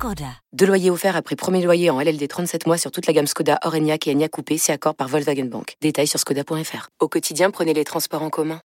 Skoda. Deux loyers offerts après premier loyer en LLD 37 mois sur toute la gamme Skoda, Orenia et Enya Coupé, c'est accord par Volkswagen Bank. Détails sur skoda.fr. Au quotidien, prenez les transports en commun.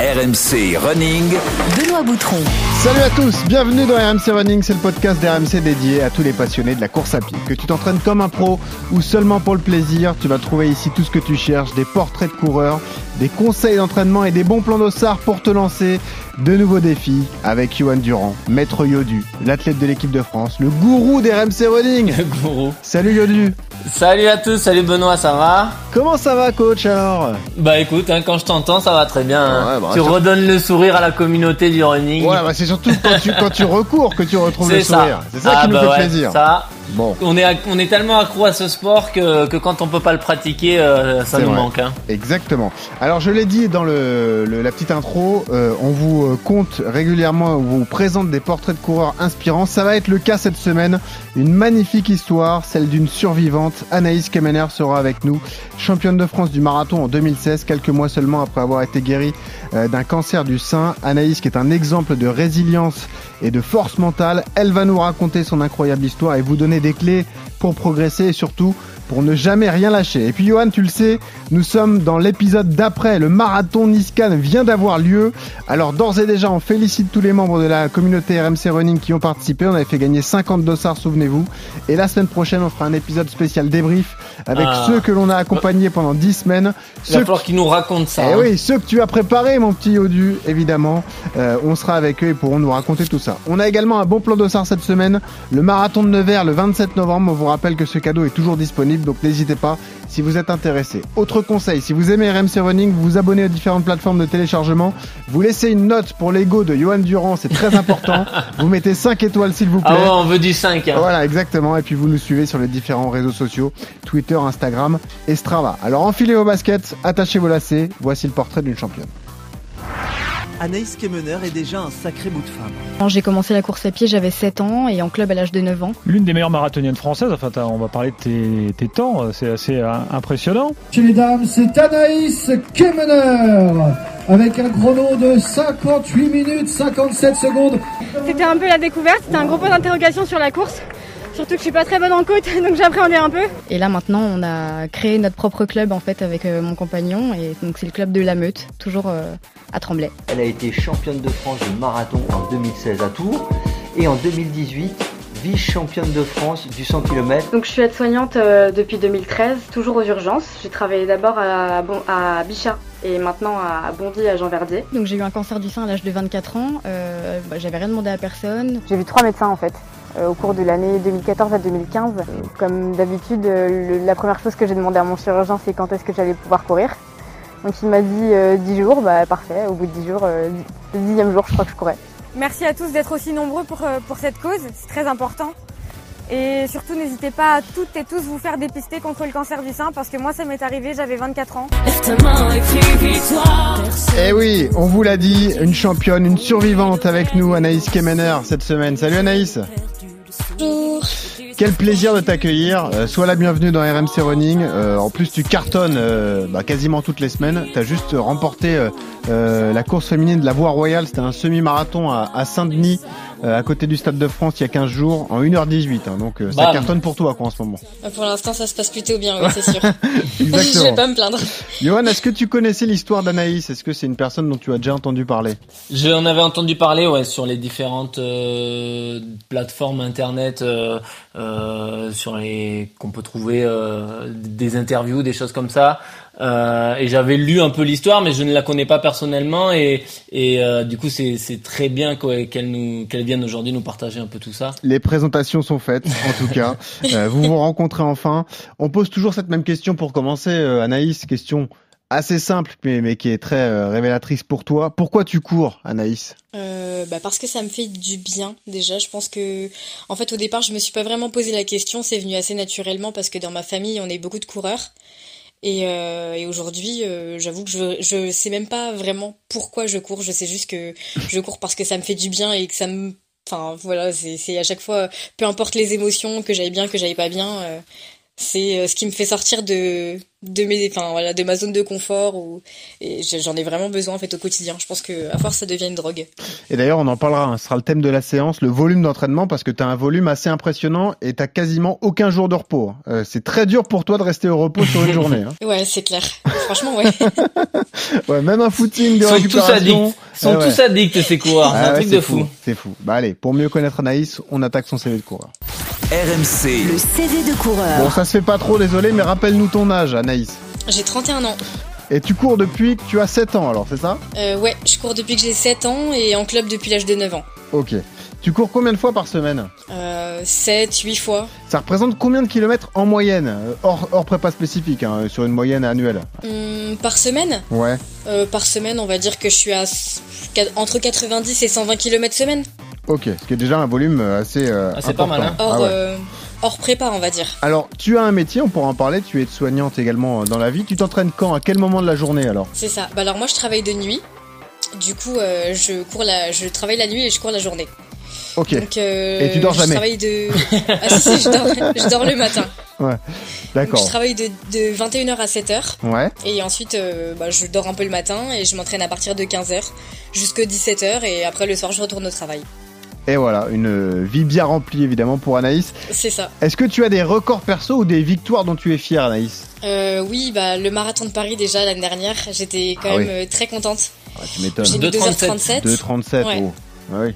RMC Running. Benoît Boutron. Salut à tous, bienvenue dans RMC Running, c'est le podcast d'RMC dédié à tous les passionnés de la course à pied. Que tu t'entraînes comme un pro ou seulement pour le plaisir, tu vas trouver ici tout ce que tu cherches, des portraits de coureurs, des conseils d'entraînement et des bons plans d'ossard pour te lancer. De nouveaux défis avec Johan Durand, maître Yodu, l'athlète de l'équipe de France, le gourou des RMC Running. Le gourou. Salut Yodu. Salut à tous, salut Benoît, ça va? Comment ça va coach alors? Bah écoute, hein, quand je t'entends, ça va très bien. hein. Ouais, bah, tu sur- redonnes le sourire à la communauté du running. Ouais, bah c'est surtout quand tu, quand tu recours que tu retrouves le sourire. C'est ça Ah, qui nous bah fait ouais, plaisir. Ça, Bon, on est, on est tellement accro à ce sport que, que quand on peut pas le pratiquer, euh, ça nous vrai. manque. Hein. exactement. Alors je l'ai dit dans le, le- la petite intro, euh, on vous euh, compte régulièrement, on vous présente des portraits de coureurs inspirants. Ça va être le cas cette semaine. Une magnifique histoire, celle d'une survivante. Anaïs Kemener sera avec nous, championne de France du marathon en 2016, quelques mois seulement après avoir été guérie d'un cancer du sein. Anaïs qui est un exemple de résilience et de force mentale. Elle va nous raconter son incroyable histoire et vous donner des clés pour progresser et surtout pour ne jamais rien lâcher. Et puis Johan, tu le sais, nous sommes dans l'épisode d'après. Le marathon Niscan vient d'avoir lieu. Alors d'ores et déjà, on félicite tous les membres de la communauté RMC Running qui ont participé. On avait fait gagner 50 dossards, souvenez-vous. Et la semaine prochaine, on fera un épisode spécial débrief avec Ah. ceux que l'on a accompagnés pendant 10 semaines. Il va falloir qu'ils nous racontent ça. eh hein. oui, ceux que tu as préparés, mon petit Yodu, évidemment. Euh, on sera avec eux et pourront nous raconter tout ça. On a également un bon plan d'ossard cette semaine. Le marathon de Nevers le 27 novembre. On vous rappelle que ce cadeau est toujours disponible, donc n'hésitez pas si vous êtes intéressé. Autre conseil, si vous aimez RMC Running, vous vous abonnez aux différentes plateformes de téléchargement. Vous laissez une note pour l'ego de Johan Durand, c'est très important. vous mettez 5 étoiles s'il vous plaît. Ah ouais, on veut du 5. Hein. Voilà, exactement. Et puis vous nous suivez sur les différents réseaux sociaux, Twitter, Instagram et Strava. Alors enfilez vos baskets, attachez vos lacets. Voici le portrait d'une championne. Anaïs Kemener est déjà un sacré bout de femme. Quand j'ai commencé la course à pied, j'avais 7 ans et en club à l'âge de 9 ans. L'une des meilleures marathoniennes françaises, enfin on va parler de tes, tes temps, c'est assez euh, impressionnant. Chez les dames, c'est Anaïs Kemener avec un chrono de 58 minutes 57 secondes. C'était un peu la découverte, c'était un gros point d'interrogation sur la course. Surtout que je suis pas très bonne en côte, donc j'appréhendais un peu. Et là maintenant, on a créé notre propre club en fait avec euh, mon compagnon et donc c'est le club de la Meute, toujours euh, à Tremblay. Elle a été championne de France du marathon en 2016 à Tours et en 2018 vice-championne de France du 100 km. Donc je suis aide-soignante euh, depuis 2013, toujours aux urgences. J'ai travaillé d'abord à, Bon- à Bichat et maintenant à Bondy à Jean Verdier. Donc j'ai eu un cancer du sein à l'âge de 24 ans. Euh, bah, J'avais rien demandé à personne. J'ai vu trois médecins en fait. Euh, Au cours de l'année 2014 à 2015. Euh, Comme d'habitude, euh, la première chose que j'ai demandé à mon chirurgien, c'est quand est-ce que j'allais pouvoir courir. Donc il m'a dit euh, 10 jours, bah parfait, au bout de 10 jours, euh, le dixième jour, je crois que je courais. Merci à tous d'être aussi nombreux pour, euh, pour cette cause, c'est très important. Et surtout n'hésitez pas à toutes et tous vous faire dépister contre le cancer du sein parce que moi ça m'est arrivé, j'avais 24 ans. Eh oui, on vous l'a dit, une championne, une survivante avec nous, Anaïs Kemener, cette semaine. Salut Anaïs Quel plaisir de t'accueillir. Euh, sois la bienvenue dans RMC Running. Euh, en plus, tu cartonnes euh, bah, quasiment toutes les semaines. Tu as juste remporté la course féminine de la Voie Royale. C'était un semi-marathon à, Saint-Denis, à côté du Stade de France, il y a 15 jours, en 1h18. hein. donc euh, ça Bam. cartonne pour toi quoi, en ce moment. Pour l'instant, ça se passe plutôt bien, oui, c'est sûr. je vais pas me plaindre. Johan, est-ce que tu connaissais l'histoire d'Anaïs? Est-ce que c'est une personne dont tu as déjà entendu parler? J'en avais entendu parler ouais, sur les différentes euh, plateformes internet euh, euh, sur les qu'on peut trouver euh, des interviews, des choses comme ça. Euh, et j'avais lu un peu l'histoire, mais je ne la connais pas personnellement. Et, et euh, du coup, c'est c'est très bien qu'elle nous qu'elle vienne aujourd'hui nous partager un peu tout ça. Les présentations sont faites, en tout cas. Euh, vous vous rencontrez enfin. On pose toujours cette même question pour commencer, Anaïs. Question assez simple, mais, qui est très euh, révélatrice pour toi. Pourquoi tu cours, Anaïs? Euh, bah parce que ça me fait du bien déjà. Je pense que, en fait, au départ, je me suis pas vraiment posé la question. C'est venu assez naturellement parce que dans ma famille, on est beaucoup de coureurs. Et, euh, aujourd'hui, j'avoue que je je sais même pas vraiment pourquoi je cours. Je sais juste que je cours parce que ça me fait du bien et que ça me Enfin voilà, c'est à chaque fois, peu importe les émotions, que j'aille bien, que j'aille pas bien, c'est ce qui me fait sortir de de mes enfin voilà de ma zone de confort ou et j'en ai vraiment besoin en fait au quotidien je pense que à force ça devient une drogue Et d'ailleurs, on en parlera, hein, ce sera le thème de la séance, le volume d'entraînement, parce que tu as un volume assez impressionnant et tu quasiment aucun jour de repos. Euh, c'est très dur pour toi de rester au repos sur une journée. Hein. ouais c'est clair franchement ouais Ouais, même un footing de Ils sont tous addicts. Ils sont ouais. tous addicts, ces coureurs. C'est Ah un ouais, truc de fou. C'est fou. Bah allez, pour mieux connaître Anaïs, on attaque son CV de coureur. RMC. Le CV de coureur. Bon, ça se fait pas trop, désolé, mais rappelle-nous ton âge, Anaïs. j'ai 31 ans Et tu cours depuis que tu as 7 ans, alors, c'est ça euh, ouais je cours depuis que j'ai 7 ans et en club depuis l'âge de 9 ans Ok. Tu cours combien de fois par semaine euh, 7 8 fois Ça représente combien de kilomètres en moyenne? Euh, hors, hors prépa spécifique, hein, sur une moyenne annuelle Hum, par semaine? Ouais. Euh, par semaine on va dire que je suis à entre 90 et 120 km semaine Ok, ce qui est déjà un volume euh, assez. euh, Ah, c'est pas important. mal, hein. Ah ouais. Hors prépa on va dire Alors, tu as un métier, on pourra en parler, tu es soignante également euh, dans la vie. Tu t'entraînes quand À quel moment de la journée alors? C'est ça. Bah alors moi je travaille de nuit. Du coup, euh, je cours la, je travaille la nuit et je cours la journée. Ok. Donc, euh, Et tu dors je jamais travaille de. Ah si si, je dors, je dors le matin. Ouais. Donc, D'accord. je travaille de, de 21h à 7h. Ouais. Et ensuite, euh, bah, je dors un peu le matin et je m'entraîne à partir de 15h jusqu'à 17h et après le soir je retourne au travail. Et voilà, une vie bien remplie évidemment pour Anaïs. C'est ça. Est-ce que tu as des records perso ou des victoires dont tu es fière, Anaïs Euh, oui, bah le marathon de Paris déjà l'année dernière, j'étais quand Ah même oui. euh, très contente. ah, Tu m'étonnes. J'ai mis 2h37. 2,37. Ouais. Oh. Ah oui.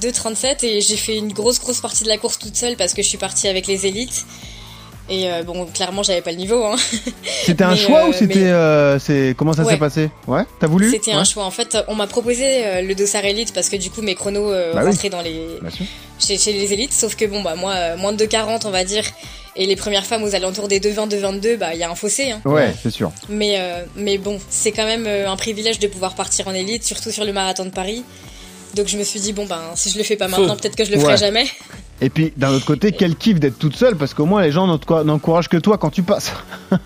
2,37 et j'ai fait une grosse grosse partie de la course toute seule parce que je suis partie avec les élites. Et euh, bon, clairement, j'avais pas le niveau. Hein. C'était un choix euh, ou c'était. mais- euh, c'est comment ça Ouais. s'est passé? Ouais. T'as voulu? C'était Ouais. un choix. En fait, on m'a proposé euh, le dossard élite parce que du coup, mes chronos euh, Bah oui. rentraient dans les chez, chez les élites. Sauf que bon, bah moi, euh, moins de 40, on va dire, et les premières femmes aux alentours des 2,20, 2,22, bah il y a un fossé. Hein. Ouais, c'est sûr. Mais euh, mais bon, c'est quand même un privilège de pouvoir partir en élite, surtout sur le marathon de Paris. Donc je me suis dit bon ben si je le fais pas maintenant, peut-être que je le ferai Ouais. jamais. Et puis d'un autre côté, quel kiff d'être toute seule parce qu'au moins les gens n'encouragent que toi quand tu passes. Ah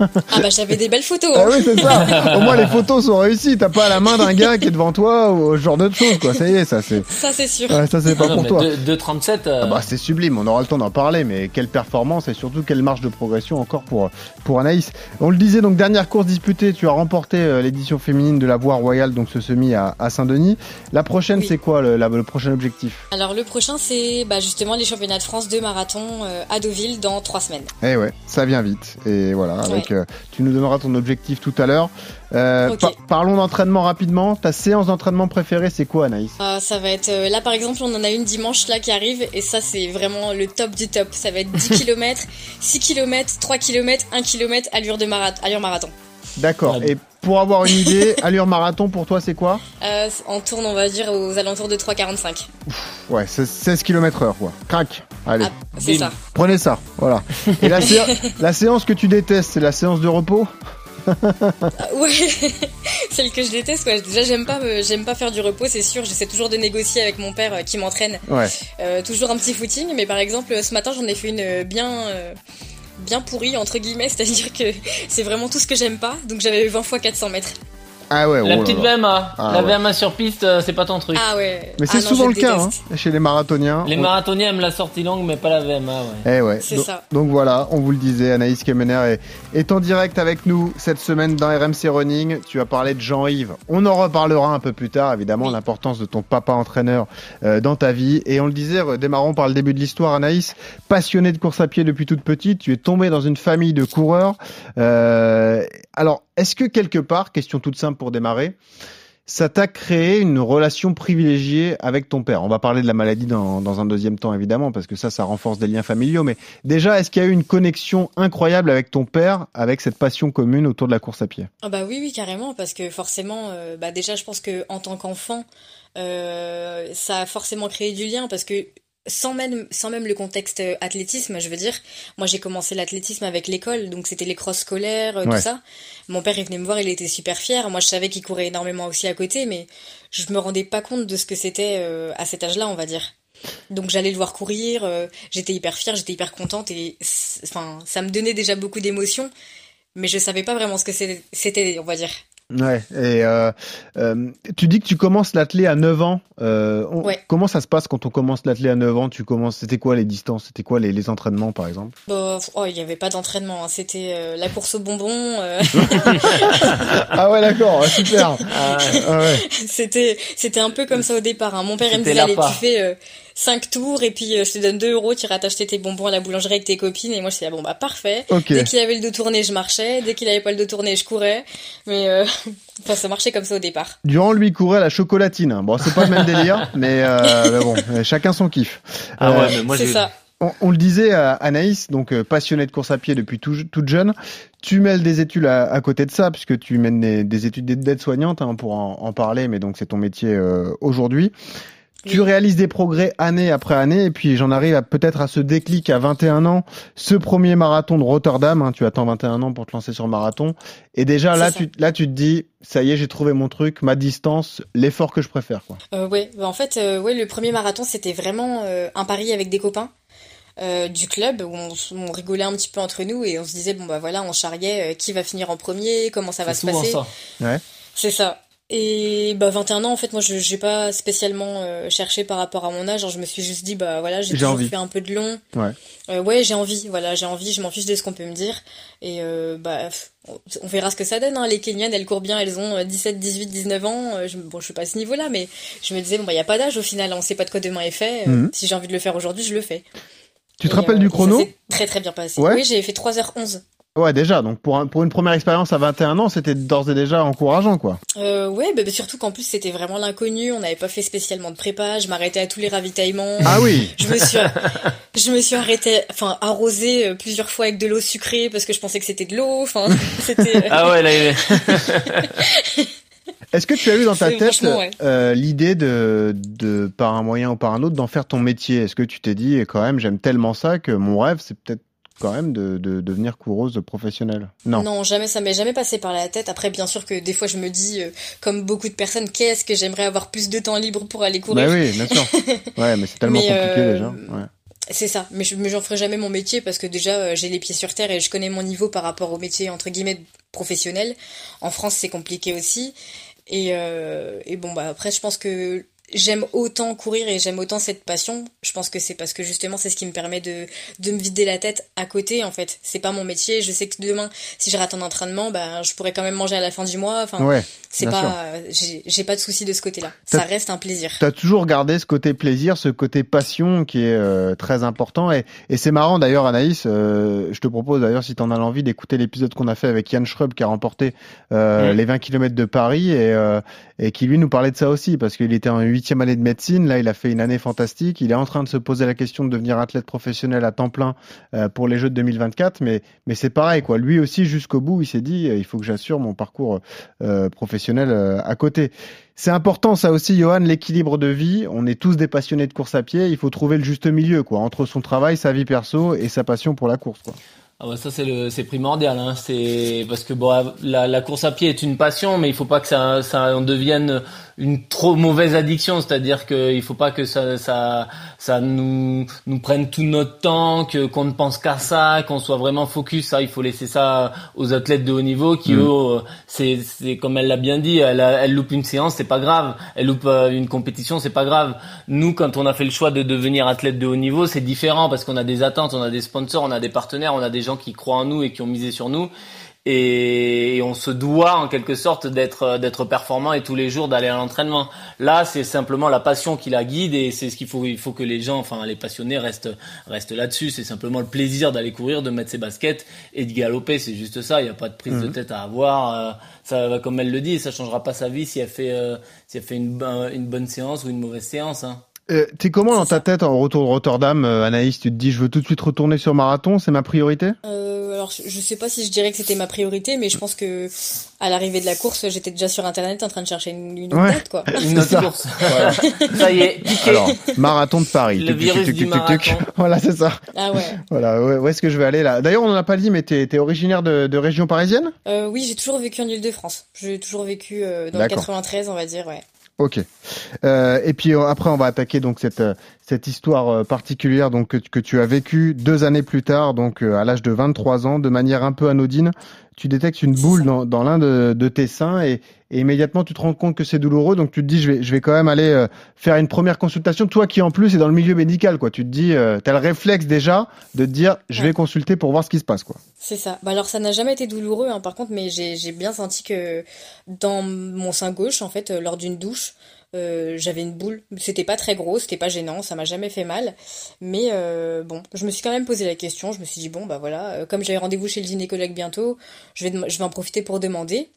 bah j'avais des belles photos. Ah hein. oui, c'est ça. Au moins les photos sont réussies. T'as pas la main d'un gars qui est devant toi ou ce genre de choses quoi. Ça y est, ça c'est. Ça c'est sûr. Ouais, ça c'est pas Ah non, pour toi. deux- 2,37. euh, Ah bah c'est sublime, on aura le temps d'en parler, mais quelle performance et surtout quelle marge de progression encore pour, pour Anaïs. On le disait, donc dernière course disputée, tu as remporté euh, l'édition féminine de la Voie Royale, donc ce semi à, à Saint-Denis. La prochaine, Oui. c'est quoi le, la- le prochain objectif? Alors le prochain c'est bah, justement les championnats de France de marathon euh, à Deauville dans trois semaines. Eh ouais, ça vient vite. Et voilà, avec, euh, tu nous donneras ton objectif tout à l'heure. Euh, par- parlons d'entraînement rapidement. Ta séance d'entraînement préférée, c'est quoi Anaïs? Ah, ça va être euh, là par exemple on en a une dimanche là qui arrive et ça c'est vraiment le top du top. Ça va être 10 km, 6 km, 3 km, 1 km allure de marathon. Allure marathon. D'accord. Ouais. Et pour avoir une idée, allure marathon pour toi, c'est quoi Euh, on tourne on va dire aux alentours de 3,45. Ouais, c'est 16 km heure quoi. Crac. Allez. Ah, c'est ça. Prenez ça, voilà. Et la, sé- la séance que tu détestes, c'est la séance de repos? Ah, ouais, celle que je déteste. Ouais. Déjà j'aime pas me- j'aime pas faire du repos c'est sûr. J'essaie toujours de négocier avec mon père euh, qui m'entraîne. Ouais. Euh, toujours un petit footing, mais par exemple ce matin j'en ai fait une euh, bien euh, bien pourrie entre guillemets, c'est-à-dire que c'est vraiment tout ce que j'aime pas. Donc j'avais 20 fois 400 mètres. Ah ouais, La oh petite là. VMA. Ah la ouais. VMA sur piste, euh, c'est pas ton truc. Ah ouais. Mais Ah c'est non, souvent le cas hein, chez les marathoniens. Les On- marathoniens aiment la sortie longue, mais pas la VMA, ouais. Eh ouais. C'est donc, ça. donc voilà, on vous le disait, Anaïs Kemener est, est en direct avec nous cette semaine dans RMC Running. Tu as parlé de Jean-Yves. On en reparlera un peu plus tard, évidemment, Oui. l'importance de ton papa entraîneur euh, dans ta vie. Et on le disait, démarrons par le début de l'histoire, Anaïs. Passionnée de course à pied depuis toute petite, tu es tombée dans une famille de coureurs. Euh, alors, est-ce que quelque part, question toute simple pour démarrer, ça t'a créé une relation privilégiée avec ton père? On va parler de la maladie dans, un deuxième temps, évidemment, parce que ça, ça renforce des liens familiaux. Mais déjà, est-ce qu'il y a eu une connexion incroyable avec ton père, avec cette passion commune autour de la course à pied? Ah bah oui oui carrément parce que forcément euh, bah déjà je pense que en tant qu'enfant euh, ça a forcément créé du lien parce que sans même sans même le contexte euh, athlétisme je veux dire moi j'ai commencé l'athlétisme avec l'école donc c'était les crosses scolaires euh, Ouais. tout ça mon père il venait me voir il était super fier moi je savais qu'il courait énormément aussi à côté mais je me rendais pas compte de ce que c'était euh, à cet âge-là on va dire donc j'allais le voir courir, euh, j'étais hyper fière, j'étais hyper contente et enfin ça me donnait déjà beaucoup d'émotions. mais je savais pas vraiment ce que c'était, on va dire. Ouais, et euh, euh, tu dis que tu commences l'athlé à 9 ans. Euh, Comment ça se passe quand on commence l'athlé à 9 ans? Tu commences, c'était quoi les distances? C'était quoi les, les, entraînements par exemple? Bah, oh, Il n'y avait pas d'entraînement, hein. c'était euh, la course au bonbon. Euh. ah ouais, d'accord, super. Ah ouais. C'était c'était un peu comme ça au départ. Hein. Mon père il me disait allez, tu fais 5 tours et puis je te donne 2 euros, tu iras t'acheter tes bonbons à la boulangerie avec tes copines. Et moi je disais bon bah parfait. Dès qu'il avait le dos tourné, je marchais. Dès qu'il avait pas le dos tourné, je courais. Mais Enfin, ça marchait comme ça au départ. Durant lui courait la chocolatine. Bon, c'est pas le même délire, mais, euh, bon, chacun son kiff. Ah ouais, euh, mais moi c'est ça. On, le disait à Anaïs, donc euh, passionnée de course à pied depuis toute jeune. Tu mêles des études à, côté de ça, puisque tu mènes des, études d'aide-soignante hein, pour en, parler, mais donc c'est ton métier euh, aujourd'hui. Tu réalises des progrès année après année et puis j'en arrive à peut-être à ce déclic à 21 ans, ce premier marathon de Rotterdam, hein, tu attends 21 ans pour te lancer sur le marathon et déjà là tu là tu te dis ça y est, j'ai trouvé mon truc, ma distance, l'effort que je préfère quoi. Euh, ouais, bah, en fait euh, ouais, le premier marathon c'était vraiment euh, un pari avec des copains. Euh, du club où on, rigolait un petit peu entre nous et on se disait bon bah voilà on charriait qui va finir en premier comment ça va se passer ça. Ouais. c'est ça et bah 21 ans en fait moi je j'ai pas spécialement euh, cherché par rapport à mon âge, genre, je me suis juste dit bah voilà, j'ai toujours fait un peu de long. Ouais. Euh, ouais, j'ai envie, voilà, j'ai envie, je m'en fiche de ce qu'on peut me dire et euh, bah on verra ce que ça donne hein. les Kenyanes, elles courent bien, elles ont 17, 18, 19 ans. Je, bon, je suis pas à ce niveau-là mais je me disais bon bah il y a pas d'âge au final, on sait pas de quoi demain est fait. Mhm. Si j'ai envie de le faire aujourd'hui, je le fais. Tu te rappelles du chrono Très très bien passé. Oui, j'ai fait 3h11. Ouais, déjà. Donc pour, pour une première expérience à 21 ans, c'était d'ores et déjà encourageant, quoi. Euh, ouais, bah, bah, surtout qu'en plus c'était vraiment l'inconnu. On n'avait pas fait spécialement de prépa. Je m'arrêtais à tous les ravitaillements. Ah oui. Je me suis, je me suis arrêté, enfin arrosé euh, plusieurs fois avec de l'eau sucrée parce que je pensais que c'était de l'eau. Enfin, c'était. Euh, ah ouais, là. Est-ce que tu as eu dans ta tête euh, l'idée de, de, par un moyen ou par un autre, d'en faire ton métier? Est-ce que tu t'es dit, quand même, j'aime tellement ça que mon rêve, c'est peut-être quand même de, de, devenir coureuse professionnelle. Non. Non, jamais, ça m'est jamais passé par la tête. Après, bien sûr que des fois, je me dis, euh, comme beaucoup de personnes, qu'est-ce que j'aimerais avoir plus de temps libre pour aller courir? Bah oui, bien sûr. ouais, mais c'est tellement compliqué euh, déjà. Ouais. C'est ça, mais je j'en ferai jamais mon métier parce que déjà euh, j'ai les pieds sur terre et je connais mon niveau par rapport au métier entre guillemets professionnel. En France c'est compliqué aussi et, et bon bah après je pense que j'aime autant courir et j'aime autant cette passion, je pense que c'est parce que justement c'est ce qui me permet de, de me vider la tête à côté en fait. C'est pas mon métier, je sais que demain si je rate un entraînement, bah je pourrais quand même manger à la fin du mois. Enfin, ouais, c'est pas j'ai pas de souci de ce côté-là. Ça reste un plaisir. T'as toujours gardé ce côté plaisir, ce côté passion qui est euh, très important et, et c'est marrant d'ailleurs Anaïs, euh, je te propose d'ailleurs si t'en as l'envie d'écouter l'épisode qu'on a fait avec Yann Schrub qui a remporté euh, les 20 km de Paris et, euh, et qui lui nous parlait de ça aussi parce qu'il était en huitième année de médecine. Là, il a fait une année fantastique. Il est en train de se poser la question de devenir athlète professionnel à temps plein euh, pour les Jeux de 2024. Mais, mais c'est pareil, quoi. Lui aussi, jusqu'au bout, il s'est dit, euh, il faut que j'assure mon parcours euh, professionnel à côté. C'est important, ça aussi, Johan, l'équilibre de vie. On est tous des passionnés de course à pied. Il faut trouver le juste milieu, quoi, entre son travail, sa vie perso et sa passion pour la course, quoi. Ah ouais, ça c'est le c'est primordial hein. c'est parce que bon la, la course à pied est une passion mais il faut pas que ça ça en devienne une trop mauvaise addiction, c'est-à-dire qu'il faut pas que ça, ça, ça nous, nous prenne tout notre temps, que qu'on ne pense qu'à ça, qu'on soit vraiment focus. Ça, il faut laisser ça aux athlètes de haut niveau qui, mm. eux, c'est, c'est comme elle l'a bien dit, elle, elle loupe une séance, c'est pas grave. Elle loupe euh, une compétition, c'est pas grave. Nous, quand on a fait le choix de devenir athlète de haut niveau, c'est différent parce qu'on a des attentes, on a des sponsors, on a des partenaires, on a des gens qui croient en nous et qui ont misé sur nous et on se doit en quelque sorte d'être d'être performant et tous les jours d'aller à l'entraînement. Là, c'est simplement la passion qui la guide et c'est ce qu'il faut il faut que les gens enfin les passionnés restent restent là-dessus, c'est simplement le plaisir d'aller courir, de mettre ses baskets et de galoper, c'est juste ça, il n'y a pas de prise de mhm. tête à avoir euh, ça comme elle le dit, ça changera pas sa vie si elle fait euh, si elle fait une une bonne séance ou une mauvaise séance hein. Euh, T'es comment dans ta tête en retour de Rotterdam, euh, Anaïs? Tu te dis, je veux tout de suite retourner sur marathon, c'est ma priorité? Euh, Alors, je sais pas si je dirais que c'était ma priorité, mais je pense que à l'arrivée de la course, j'étais déjà sur internet en train de chercher une, une date, quoi. Une autre course. Voilà. ça y est, piqué. Alors, marathon de Paris. Le virus du marathon. Voilà, c'est ça. Ah ouais. Voilà, où est-ce que je vais aller là? D'ailleurs, on en a pas dit, mais t'es es originaire de, de région parisienne? Euh, Oui, j'ai toujours vécu en Ile-de-France. J'ai toujours vécu euh, dans le 93, on va dire, ouais. Ok. Euh, et puis euh, après, on va attaquer donc cette euh, cette histoire particulière donc que, que tu as vécue deux années plus tard, donc à l'âge de 23 ans, de manière un peu anodine. Tu détectes une boule dans, dans l'un de, de, tes seins et, et, immédiatement tu te rends compte que c'est douloureux, donc tu te dis je vais je vais quand même aller faire une première consultation. Toi qui en plus est dans le milieu médical, quoi. Tu te dis, euh, t'as le réflexe déjà de te dire je vais consulter pour voir ce qui se passe, quoi. C'est ça. Bah alors ça n'a jamais été douloureux, hein, par contre, mais j'ai bien senti que dans mon sein gauche, en fait, lors d'une douche euh, j'avais une boule. C'était pas très gros, c'était pas gênant, ça m'a jamais fait mal. Mais euh, bon, je me suis quand même posé la question. Je me suis dit bon bah voilà, euh, comme j'avais rendez-vous chez le gynécologue bientôt, je vais je vais en profiter pour demander.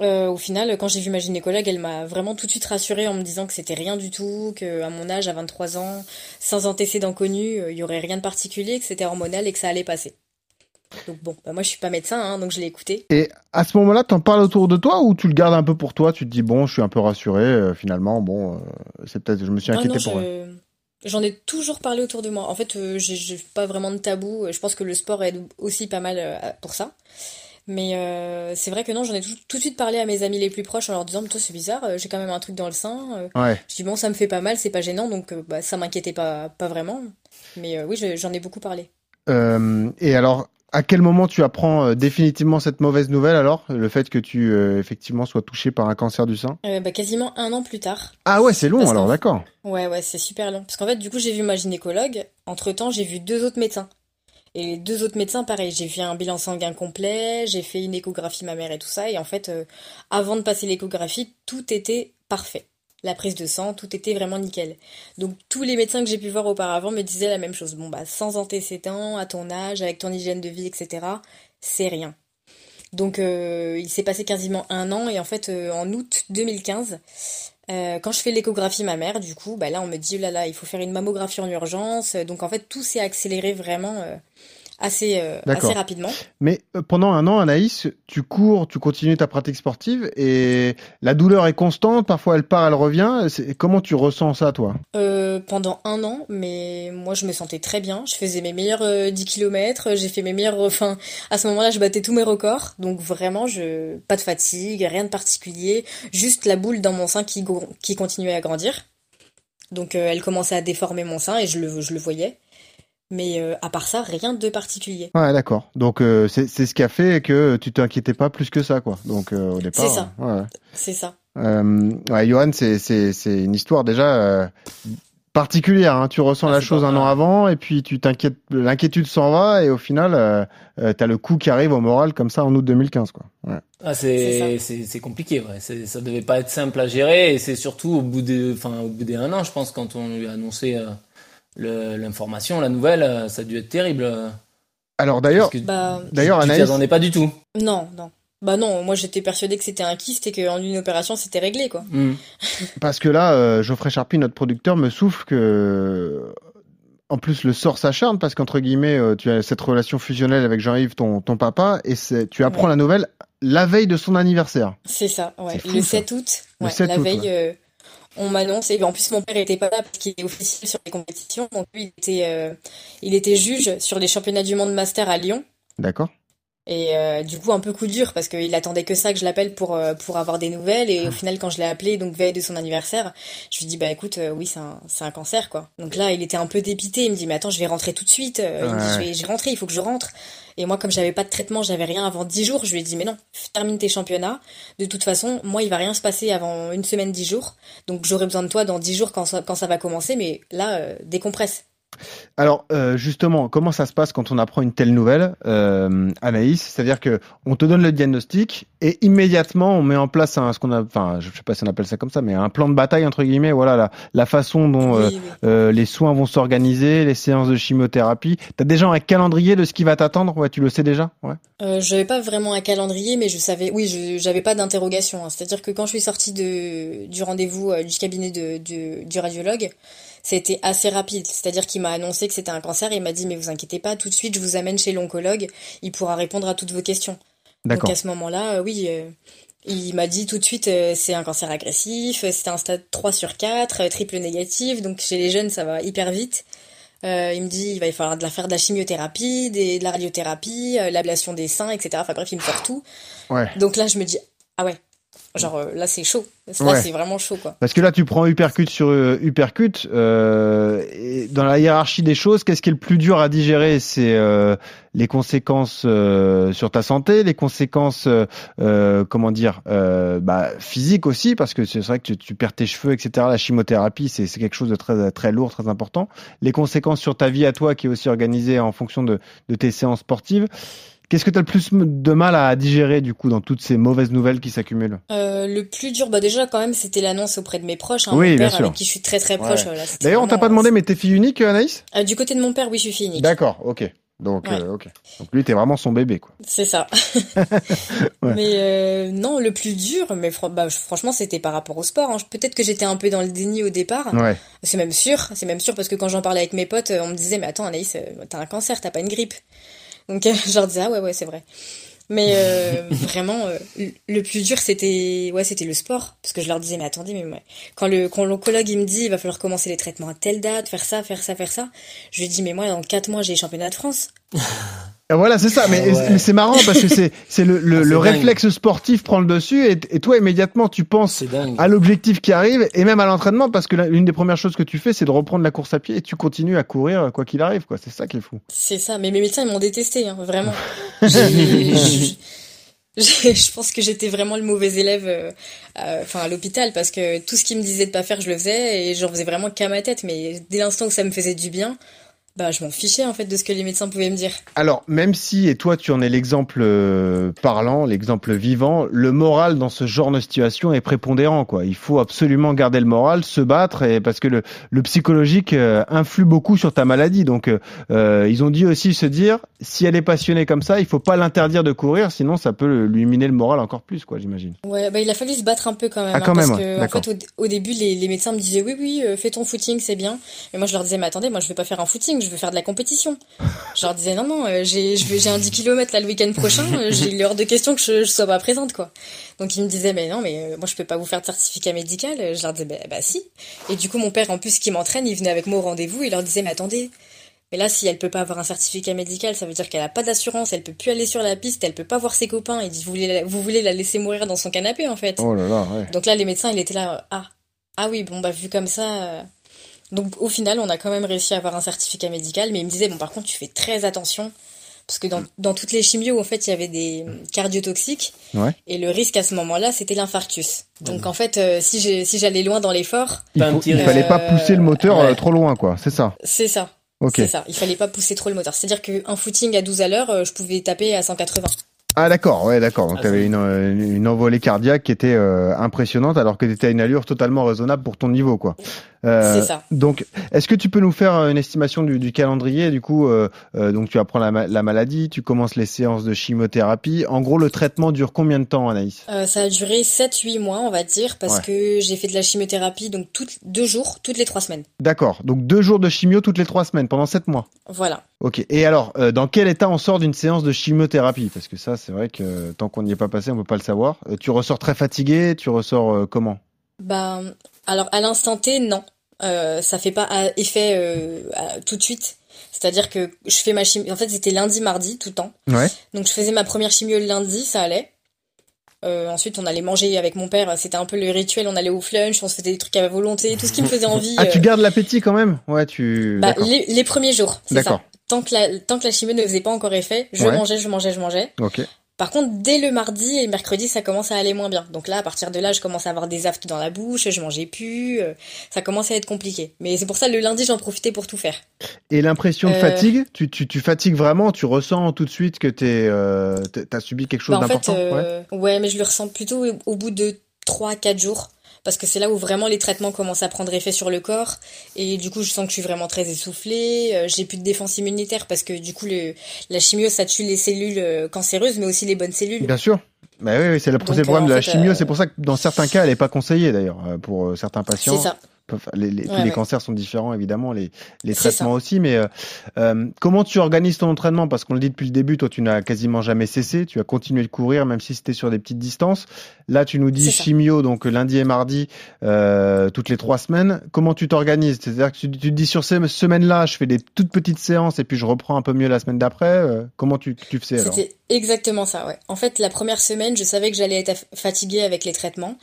au final, quand j'ai vu ma gynécologue, elle m'a vraiment tout de suite rassurée en me disant que c'était rien du tout, que à mon âge, à 23 ans, sans antécédents connus, il y aurait rien de particulier, que c'était hormonal et que ça allait passer. Donc bon, bah moi je suis pas médecin, hein, donc je l'ai écouté. Et à ce moment-là, t'en parles autour de toi ou tu le gardes un peu pour toi? Tu te dis bon, je suis un peu rassuré. Euh, finalement, bon, euh, c'est peut-être, je me suis inquiété pour. Je... J'en ai toujours parlé autour de moi. En fait, euh, j'ai pas vraiment de tabou. Je pense que le sport aide aussi pas mal pour ça. Mais c'est vrai que non, j'en ai tout, de suite parlé à mes amis les plus proches en leur disant, toi c'est bizarre, j'ai quand même un truc dans le sein. ouais. Je dis bon, ça me fait pas mal, c'est pas gênant, donc bah, ça m'inquiétait pas, pas vraiment. Mais oui, j'en ai beaucoup parlé. et alors, à quel moment tu apprends euh, définitivement cette mauvaise nouvelle alors? Le fait que tu euh, effectivement sois touché par un cancer du sein? Euh, bah, Quasiment un an plus tard. Ah ouais, c'est long alors, d'accord. Ouais, ouais, c'est super long. Parce qu'en fait, du coup, j'ai vu ma gynécologue. Entre-temps, j'ai vu deux autres médecins. Et les deux autres médecins, pareil, j'ai fait un bilan sanguin complet, j'ai fait une échographie mammaire et tout ça. Et en fait, avant de passer l'échographie, tout était parfait la prise de sang, tout était vraiment nickel. Donc tous les médecins que j'ai pu voir auparavant me disaient la même chose. Bon bah sans antécédents, à ton âge, avec ton hygiène de vie, etc. C'est rien. Donc euh, il s'est passé quasiment un an et en fait euh, en août 2015, euh, quand je fais l'échographie mammaire, du coup, bah là on me dit oh là là, il faut faire une mammographie en urgence. Donc en fait tout s'est accéléré vraiment assez, euh, assez rapidement. Mais euh, pendant un an, Anaïs, tu cours, tu continues ta pratique sportive et la douleur est constante, parfois elle part, elle revient. Comment tu ressens ça, toi? Euh, Pendant un an, mais moi je me sentais très bien. Je faisais mes meilleurs 10 km, j'ai fait mes meilleurs... Enfin, à ce moment-là, je battais tous mes records. Donc vraiment, je pas de fatigue, rien de particulier. Juste la boule dans mon sein qui, qui continuait à grandir. Donc elle commençait à déformer mon sein et je le, je le voyais. Mais euh, à part ça, rien de particulier. Ouais, d'accord. Donc euh, c'est ce qui a fait que tu t'inquiétais pas plus que ça, quoi. Donc euh, au départ. C'est ça. Ouais. C'est ça. ouais, Johan, c'est c'est c'est une histoire déjà particulière. Hein. Tu ressens ah, la chose un an avant et puis tu t'inquiètes, l'inquiétude s'en va et au final, euh, t'as le coup qui arrive au moral comme ça en août 2015, quoi. Ouais. Ah, c'est c'est compliqué. Ouais. Ça devait pas être simple à gérer et c'est surtout au bout de, enfin au bout d'un an, je pense, quand on lui a annoncé l'information, la nouvelle, euh, ça a dû être terrible. Alors d'ailleurs, bah, d'ailleurs, Anaïs, tu pas du tout. Non, non. Bah non, moi j'étais persuadé que c'était un kyste et qu'en une opération c'était réglé quoi. Hmm. Parce que là, euh, Geoffrey Charpie, notre producteur, me souffle que en plus le sort s'acharne parce qu'entre guillemets, euh, tu as cette relation fusionnelle avec Jean-Yves, ton, ton papa, et tu apprends la nouvelle la veille de son anniversaire. C'est ça, ouais. le 7 août, la veille on m'annonce et en plus mon père était pas là parce qu'il est officiel sur les compétitions donc lui il était euh, il était juge sur les championnats du monde master à Lyon. D'accord. Et euh, du coup un peu coup dur parce qu'il attendait que ça que je l'appelle pour euh, pour avoir des nouvelles et au final quand je l'ai appelé donc veille de son anniversaire, je lui dis bah écoute oui c'est un c'est un cancer quoi. Donc là il était un peu dépité, il me dit mais attends je vais rentrer tout de suite, il me dit je vais je vais rentrer, il faut que je rentre. Et moi, comme j'avais pas de traitement, j'avais rien avant 10 jours, je lui ai dit, mais non, termine tes championnats. De toute façon, moi, il va rien se passer avant une semaine, 10 jours. Donc, j'aurai besoin de toi dans 10 jours quand ça, va commencer, mais là, euh, décompresse. Alors euh, justement, comment ça se passe quand on apprend une telle nouvelle, euh, Anaïs? C'est-à-dire que on te donne le diagnostic et immédiatement on met en place un, ce qu'on a, enfin je sais pas si on appelle ça comme ça, mais un plan de bataille entre guillemets. Voilà la, la façon dont euh, les soins vont s'organiser, les séances de chimiothérapie. T'as déjà un calendrier de ce qui va t'attendre? Ouais, tu le sais déjà? Ouais. Euh, j'avais pas vraiment un calendrier, mais je savais. Oui, je j'avais pas d'interrogation. Hein. C'est-à-dire que quand je suis sortie de du rendez-vous du cabinet de, de du radiologue c'était assez rapide. C'est-à-dire qu'il m'a annoncé que c'était un cancer et il m'a dit mais vous inquiétez pas, tout de suite je vous amène chez l'oncologue, il pourra répondre à toutes vos questions. Donc à ce moment-là, euh, oui, euh, il m'a dit tout de suite euh, c'est un cancer agressif, c'était un stade 3 sur 4, triple négatif, donc chez les jeunes ça va hyper vite. il me dit il va falloir de la faire de la chimiothérapie, des, de la radiothérapie, l'ablation des seins, etc. Enfin bref, il me sort tout. Ouais. Donc là je me dis ah ouais, Genre euh, là c'est chaud. Là Ouais. c'est vraiment chaud quoi. Parce que là, tu prends uppercut sur euh, uppercut. Euh, et dans la hiérarchie des choses, qu'est-ce qui est le plus dur à digérer? C'est euh, les conséquences euh, sur ta santé, les conséquences, euh, comment dire, euh, bah, physiques aussi, parce que c'est vrai que tu, tu perds tes cheveux, etc. La chimiothérapie, c'est c'est quelque chose de très très lourd, très important. Les conséquences sur ta vie à toi, qui est aussi organisée en fonction de, de tes séances sportives. Qu'est-ce que tu as le plus de mal à digérer du coup dans toutes ces mauvaises nouvelles qui s'accumulent? Euh, le plus dur, bah déjà quand même, c'était l'annonce auprès de mes proches. Hein, Oui, mon bien père sûr. avec qui je suis très très proche. Ouais. voilà, c'était D'ailleurs, on t'a pas demandé, mais t'es fille unique, Anaïs? Euh, du côté de mon père, oui, je suis fille unique. D'accord, ok. Donc, Ouais. euh, ok. Donc lui, t'es vraiment son bébé, quoi. C'est ça. Ouais. Mais euh, non, le plus dur, mais fr- bah, franchement, c'était par rapport au sport. hein. Peut-être que j'étais un peu dans le déni au départ. Ouais. C'est même sûr, c'est même sûr parce que quand j'en parlais avec mes potes, euh, on me disait mais attends Anaïs, euh, t'as un cancer, t'as pas une grippe. Donc je leur disais ah ouais ouais c'est vrai. Mais euh, vraiment, euh, le- plus dur c'était ouais c'était le sport parce que je leur disais mais attendez mais ouais. quand le quand l'oncologue il me dit il va falloir commencer les traitements à telle date, faire ça, faire ça, faire ça, je lui dis mais moi dans quatre mois j'ai les championnats de France. Ah, Voilà, c'est ça. Mais, Ah ouais. mais c'est marrant parce que c'est c'est le, le, Ah, le réflexe sportif prend le dessus et, et toi immédiatement tu penses à l'objectif qui arrive et même à l'entraînement parce que l'une des premières choses que tu fais c'est de reprendre la course à pied et tu continues à courir quoi qu'il arrive quoi. C'est ça qui est fou. C'est ça, mais mes médecins ils m'ont détesté, hein, vraiment. Je, je- je pense que j'étais vraiment le mauvais élève, euh, euh, enfin à l'hôpital, parce que tout ce qu'ils me disaient de pas faire, je le faisais et j'en faisais vraiment qu'à ma tête. Mais dès l'instant que ça me faisait du bien, bah je m'en fichais en fait de ce que les médecins pouvaient me dire. Alors, même si, et toi tu en es l'exemple euh, parlant, l'exemple vivant, le moral dans ce genre de situation est prépondérant. quoi. Il faut absolument garder le moral, se battre, et parce que le, le psychologique euh, influe beaucoup sur ta maladie. Donc, euh, ils ont dit aussi se dire, si elle est passionnée comme ça, il faut pas l'interdire de courir, sinon ça peut lui miner le moral encore plus, quoi, j'imagine. Ouais, bah il a fallu se battre un peu quand même, Ah, hein, quand parce même, ouais, que en fait au, au début les, les médecins me disaient oui oui fais ton footing c'est bien, mais moi je leur disais mais attendez moi je veux pas faire un footing, je veux faire de la compétition. Je leur disais non non euh, j'ai un 10 km là le week-end prochain, euh, j'ai il est hors de question que je, je sois pas présente quoi. Donc ils me disaient mais non mais euh, moi je peux pas vous faire de certificat médical, je leur disais bah, bah si. Et du coup mon père en plus qui m'entraîne il venait avec moi au rendez-vous, il leur disait mais attendez mais là, si elle peut pas avoir un certificat médical, ça veut dire qu'elle a pas d'assurance, elle peut plus aller sur la piste, elle peut pas voir ses copains. Il dit, vous voulez, la- vous voulez la laisser mourir dans son canapé, en fait. Oh là là, ouais. Donc là, les médecins, il était là, euh, ah, ah oui, bon, bah, vu comme ça. Euh. Donc au final, on a quand même réussi à avoir un certificat médical, mais il me disait, bon, par contre, tu fais très attention. Parce que dans, dans toutes les chimios, en fait, il y avait des cardiotoxiques. Ouais. Et le risque à ce moment-là, c'était l'infarctus. Donc en fait, euh, si j'allais loin dans l'effort, Il, faut- il fallait pas pousser le moteur ouais. euh, trop loin, quoi. C'est ça. c'est ça. Ok. C'est ça. Il fallait pas pousser trop le moteur. C'est-à-dire qu'un footing à 12 à l'heure, euh, je pouvais taper à 180. Ah d'accord, ouais d'accord. Donc Ah, tu avais une, euh, une envolée cardiaque qui était euh, impressionnante alors que tu étais à une allure totalement raisonnable pour ton niveau quoi. Euh, C'est ça. Donc est-ce que tu peux nous faire une estimation du, du calendrier? Du coup euh, donc tu apprends la, ma- la maladie, tu commences les séances de chimiothérapie. En gros le traitement dure combien de temps Anaïs? Ça a duré 7-8 mois, on va dire, parce Ouais. que j'ai fait de la chimiothérapie donc toutes deux jours, toutes les trois semaines. D'accord. Donc deux jours de chimio toutes les trois semaines pendant sept mois. Voilà. Ok. Et alors dans quel état on sort d'une séance de chimiothérapie? Parce que ça c'est vrai que tant qu'on n'y est pas passé on peut pas le savoir. Euh, tu ressors très fatigué, tu ressors euh, comment? Bah, alors à l'instant T, non. Euh, ça fait pas euh, effet euh, tout de suite. C'est-à-dire que je fais ma chimio. En fait, c'était lundi, mardi, tout le temps. Ouais. Donc je faisais ma première chimio le lundi, ça allait. Euh, ensuite, on allait manger avec mon père. C'était un peu le rituel. On allait au flunch, on se faisait des trucs à volonté, tout ce qui me faisait envie. Ah, tu gardes l'appétit quand même? Ouais, tu. Bah, les, les premiers jours, D'accord. Tant que la tant que la chimio ne faisait pas encore effet, je Ouais. mangeais, je mangeais, je mangeais. Par contre, dès le mardi et le mercredi, ça commence à aller moins bien. Donc là, à partir de là, je commence à avoir des aftes dans la bouche, je mangeais plus, euh, ça commence à être compliqué. Mais c'est pour ça le lundi, j'en profitais pour tout faire. Et l'impression de Euh, fatigue, tu, tu, tu fatigues vraiment, tu ressens tout de suite que t'es, euh, t'as subi quelque chose Bah, en fait, d'important. ouais. ouais. mais je le ressens plutôt au- au bout de 3-4 jours. Parce que c'est là où vraiment les traitements commencent à prendre effet sur le corps. Et du coup, je sens que je suis vraiment très essoufflée. euh, j'ai plus de défense immunitaire parce que du coup, le, la chimio, ça tue les cellules euh, cancéreuses, mais aussi les bonnes cellules. Bien sûr. Bah oui, oui, c'est le, Donc, c'est le euh, problème de la fait, chimio. euh, C'est pour ça que dans certains cas, elle est pas conseillée d'ailleurs pour certains patients. C'est ça. les, tous Ouais, les cancers sont différents, évidemment, les, les traitements ça. aussi. Mais euh, euh, comment tu organises ton entraînement? Parce qu'on le dit depuis le début, toi, tu n'as quasiment jamais cessé. Tu as continué de courir, même si c'était sur des petites distances. Là, tu nous dis chimio, donc lundi et mardi, euh, toutes les trois semaines. Comment tu t'organises? C'est-à-dire que tu, tu, te dis sur ces semaines-là, je fais des toutes petites séances et puis je reprends un peu mieux la semaine d'après. Euh, comment tu, tu fais alors? C'était exactement ça, ouais. En fait, la première semaine, je savais que j'allais être fatiguée avec les traitements.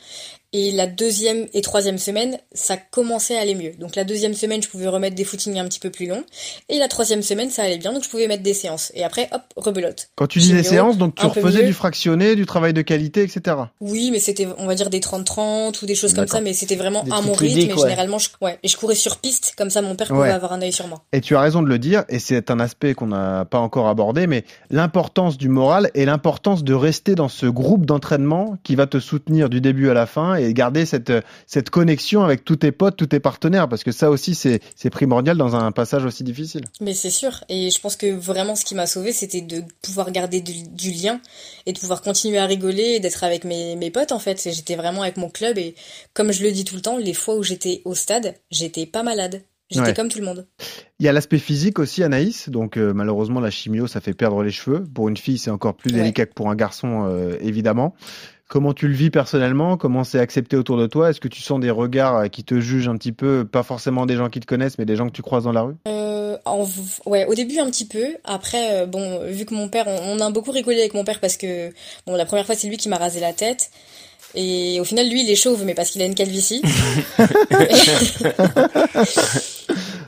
Et la deuxième et troisième semaine, ça commençait à aller mieux. Donc la deuxième semaine, je pouvais remettre des footings un petit peu plus longs. Et la troisième semaine, ça allait bien, donc je pouvais mettre des séances. Et après, hop, rebelote. Quand tu dis des séances, donc tu refaisais du fractionné, du travail de qualité, etc. Oui, mais c'était, on va dire, des 30-30 ou des choses comme ça, mais c'était vraiment à mon rythme. et généralement, je, ouais, et je courais sur piste, comme ça mon père pouvait avoir un œil sur moi. Et tu as raison de le dire, et c'est un aspect qu'on n'a pas encore abordé, mais l'importance du moral et l'importance de rester dans ce groupe d'entraînement qui va te soutenir du début à la fin et garder cette cette connexion avec tous tes potes, tous tes partenaires, parce que ça aussi c'est primordial dans un passage aussi difficile. Mais c'est sûr, et je pense que vraiment ce qui m'a sauvé, c'était de pouvoir garder du, lien et de pouvoir continuer à rigoler et d'être avec mes, mes potes en fait. J'étais vraiment avec mon club et comme je le dis tout le temps, les fois où j'étais au stade, j'étais pas malade. J'étais comme tout le monde. Il y a l'aspect physique aussi, Anaïs. Donc euh, malheureusement, la chimio, ça fait perdre les cheveux. Pour une fille, c'est encore plus délicat que pour un garçon, euh, évidemment. Comment tu le vis personnellement? Comment c'est accepté autour de toi? Est-ce que tu sens des regards euh, qui te jugent un petit peu? Pas forcément des gens qui te connaissent, mais des gens que tu croises dans la rue? Euh, Ouais, au début un petit peu. Après, euh, bon, vu que mon père, on, a beaucoup rigolé avec mon père parce que, bon, la première fois c'est lui qui m'a rasé la tête. Et au final, lui, il est chauve, mais parce qu'il a une calvitie.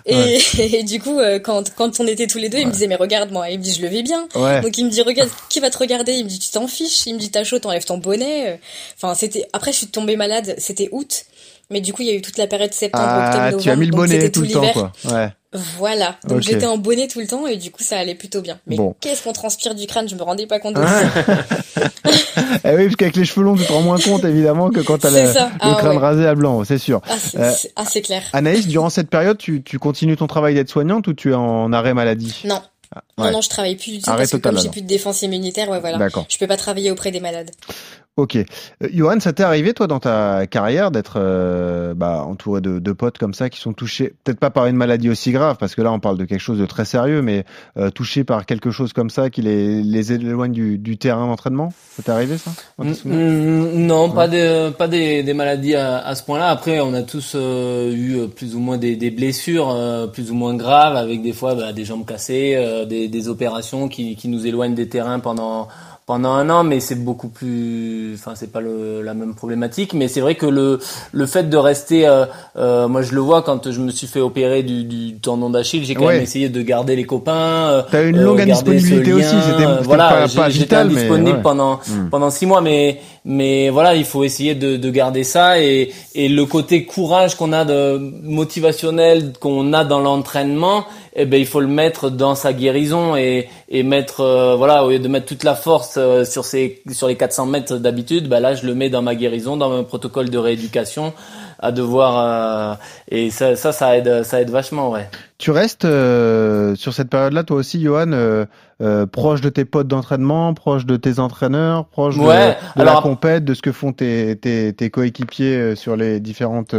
Et, du coup, euh, quand, quand on était tous les deux, il me disait, mais regarde-moi. Il me dit, je le vis bien. Donc il me dit, regarde, qui va te regarder? Il me dit, tu t'en fiches. Il me dit, t'as chaud, t'enlèves ton bonnet. Enfin, c'était, après, je suis tombée malade, c'était août. Mais du coup, il y a eu toute la période septembre, ah, octobre, novembre. Tu as mis le bonnet tout, le temps, quoi. Ouais. Voilà. Donc j'étais en bonnet tout le temps et du coup ça allait plutôt bien. Mais qu'est-ce qu'on transpire du crâne? Je me rendais pas compte de ça. eh oui, parce qu'avec les cheveux longs, tu te rends moins compte évidemment que quand t'as le, le ah crâne rasé à blanc, c'est sûr. Ah, euh, ah, c'est clair. Anaïs, durant cette période, tu, tu continues ton travail d'aide-soignante ou tu es en arrêt maladie? Non. Non, non, je travaille plus du tout parce que comme j'ai plus de défense immunitaire, ouais, voilà. Je peux pas travailler auprès des malades. Ok. Euh, Johan, ça t'est arrivé, toi, dans ta carrière, d'être euh, bah, entouré de, de, potes comme ça qui sont touchés, peut-être pas par une maladie aussi grave, parce que là, on parle de quelque chose de très sérieux, mais euh, touchés par quelque chose comme ça qui les, les éloigne du, du terrain d'entraînement? Ça t'est arrivé, ça? Non, pas, de, pas des, des maladies à, à ce point-là. Après, on a tous euh, eu plus ou moins des, des blessures plus ou moins graves, avec des fois bah, des jambes cassées, des, des opérations qui, qui nous éloignent des terrains pendant pendant un an, mais c'est beaucoup plus, enfin c'est pas le, la même problématique, mais c'est vrai que le le fait de rester, euh, euh, moi je le vois quand je me suis fait opérer du, du tendon d'Achille, j'ai quand même essayé de garder les copains. Euh, T'as une longue indisponibilité aussi, c'était voilà, j'étais indisponible pendant hmm. pendant six mois, mais mais voilà, il faut essayer de, de garder ça et et le côté courage qu'on a de motivationnel qu'on a dans l'entraînement eh ben il faut le mettre dans sa guérison et, et mettre euh, voilà au lieu de mettre toute la force euh, sur ces sur les 400 mètres d'habitude, bah là je le mets dans ma guérison, dans mon protocole de rééducation à devoir euh, et ça, ça ça aide ça aide vachement ouais. Tu restes sur cette période-là toi aussi Johan proche de tes potes d'entraînement, proche de tes entraîneurs, proche de, de la compète, de ce que font tes tes, tes coéquipiers sur les différentes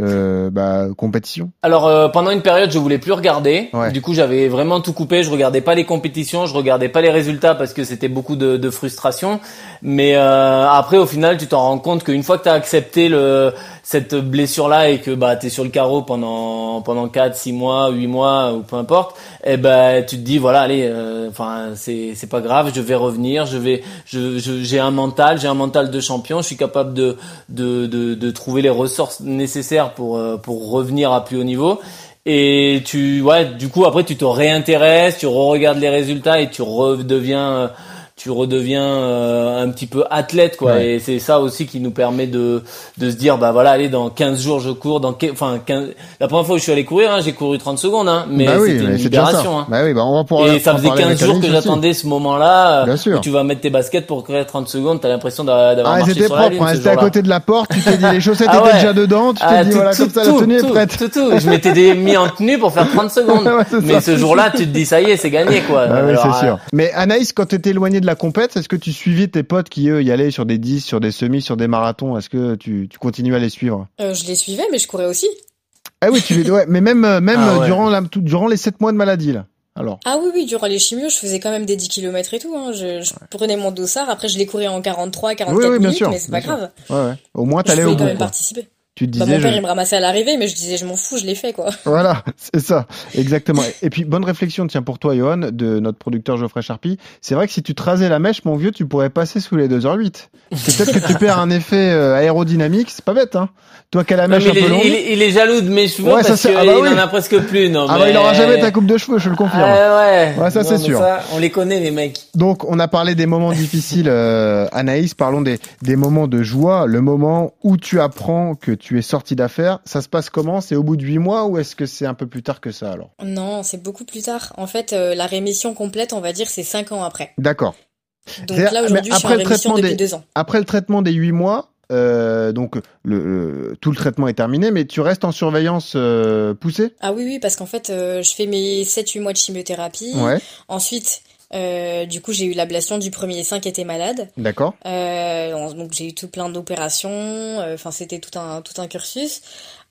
euh, bah, compétition Alors euh, pendant une période, je voulais plus regarder. Du coup, j'avais vraiment tout coupé. Je regardais pas les compétitions, je regardais pas les résultats parce que c'était beaucoup de, de, frustration. Mais euh, après, au final, tu t'en rends compte qu'une fois que tu as accepté le cette blessure là et que bah t'es sur le carreau pendant pendant 4 6 mois, 8 mois ou peu importe, et eh ben tu te dis voilà, allez euh, enfin c'est c'est pas grave, je vais revenir, je vais je j'ai un mental, j'ai un mental de champion, je suis capable de de de, de trouver les ressources nécessaires pour euh, pour revenir à plus haut niveau. Et tu ouais, du coup après tu te réintéresses, tu re-regardes les résultats et tu redeviens euh, tu redeviens euh, un petit peu athlète quoi. Et c'est ça aussi qui nous permet de de se dire bah voilà allez dans 15 jours je cours dans enfin 15... la première fois où je suis allé courir hein, j'ai couru 30 secondes hein, mais bah c'était une libération hein. bah oui, bah on va pouvoir et ça faisait 15 jours que j'attendais ce moment-là où tu vas mettre tes baskets pour courir 30 secondes t'as l'impression d'avoir ah, marché sur propre, la c'était à côté de la porte tu t'es dit les chaussettes ah étaient déjà dedans tu t'es ah, dit voilà comme ça la tenue est prête. tout, tout, je m'étais mis en tenue pour faire 30 secondes. Mais ce jour-là tu te dis ça y est c'est gagné quoi. C'est sûr. Mais Anaïs quand t'étais éloigné de la compète est-ce que tu suivais tes potes qui eux y allaient sur des 10, sur des semis, sur des marathons? Est-ce que tu, tu continues à les suivre? Euh, Je les suivais, mais je courais aussi. Ah oui, tu les ouais, mais même euh, même ah durant la, durant les 7 mois de maladie là. alors Ah oui, oui, durant les chimios, je faisais quand même des 10 km et tout. Hein. Je, je prenais mon dossard, après je les courais en 43, 44 Oui, oui, bien minutes, sûr, mais c'est pas sûr. grave. Ouais, ouais. Au moins, t'allais au voulais quand bout. même quoi. participer. Tu te Bah, disais, mon père, je- il me ramassait à l'arrivée, mais je disais, je m'en fous, je l'ai fait, quoi. Voilà, c'est ça, exactement. Et puis, bonne réflexion, tiens, pour toi, Johan, de notre producteur Geoffrey Charpie. C'est vrai que si tu te rasais la mèche, mon vieux, tu pourrais passer sous les 2h08. C'est peut-être que tu perds un effet euh, aérodynamique, c'est pas bête, hein. Toi qui as la mèche un il, peu est, longue. il est- il est jaloux de mes cheveux Ouais, ça, parce c'est- qu'il ah bah oui. en a presque plus. Non, Ah bah, il aura jamais ta coupe de cheveux, je le confirme. Ah ouais. Ouais, ça, c'est sûr. ça, on les connaît, les mecs. Donc, on a parlé des moments difficiles, euh, Anaïs. Parlons des, des moments de joie. Le moment où tu apprends que tu es sorti d'affaires. Ça se passe comment? C'est au bout de huit mois ou est-ce que c'est un peu plus tard que ça alors? Non, c'est beaucoup plus tard. En fait, euh, la rémission complète, on va dire, c'est 5 ans après. D'accord. Donc là, mais aujourd'hui, je suis en après le rémission traitement depuis des- 2 ans. Après le traitement des huit mois, euh, donc le, le- tout le traitement est terminé, mais tu restes en surveillance euh, poussée? Ah oui, oui, parce qu'en fait, euh, je fais mes 7-8 mois de chimiothérapie. Ouais. Ensuite, euh, du coup, j'ai eu l'ablation du premier sein qui était malade. D'accord. Euh, donc j'ai eu tout plein d'opérations. euh, Enfin, c'était tout un tout un cursus.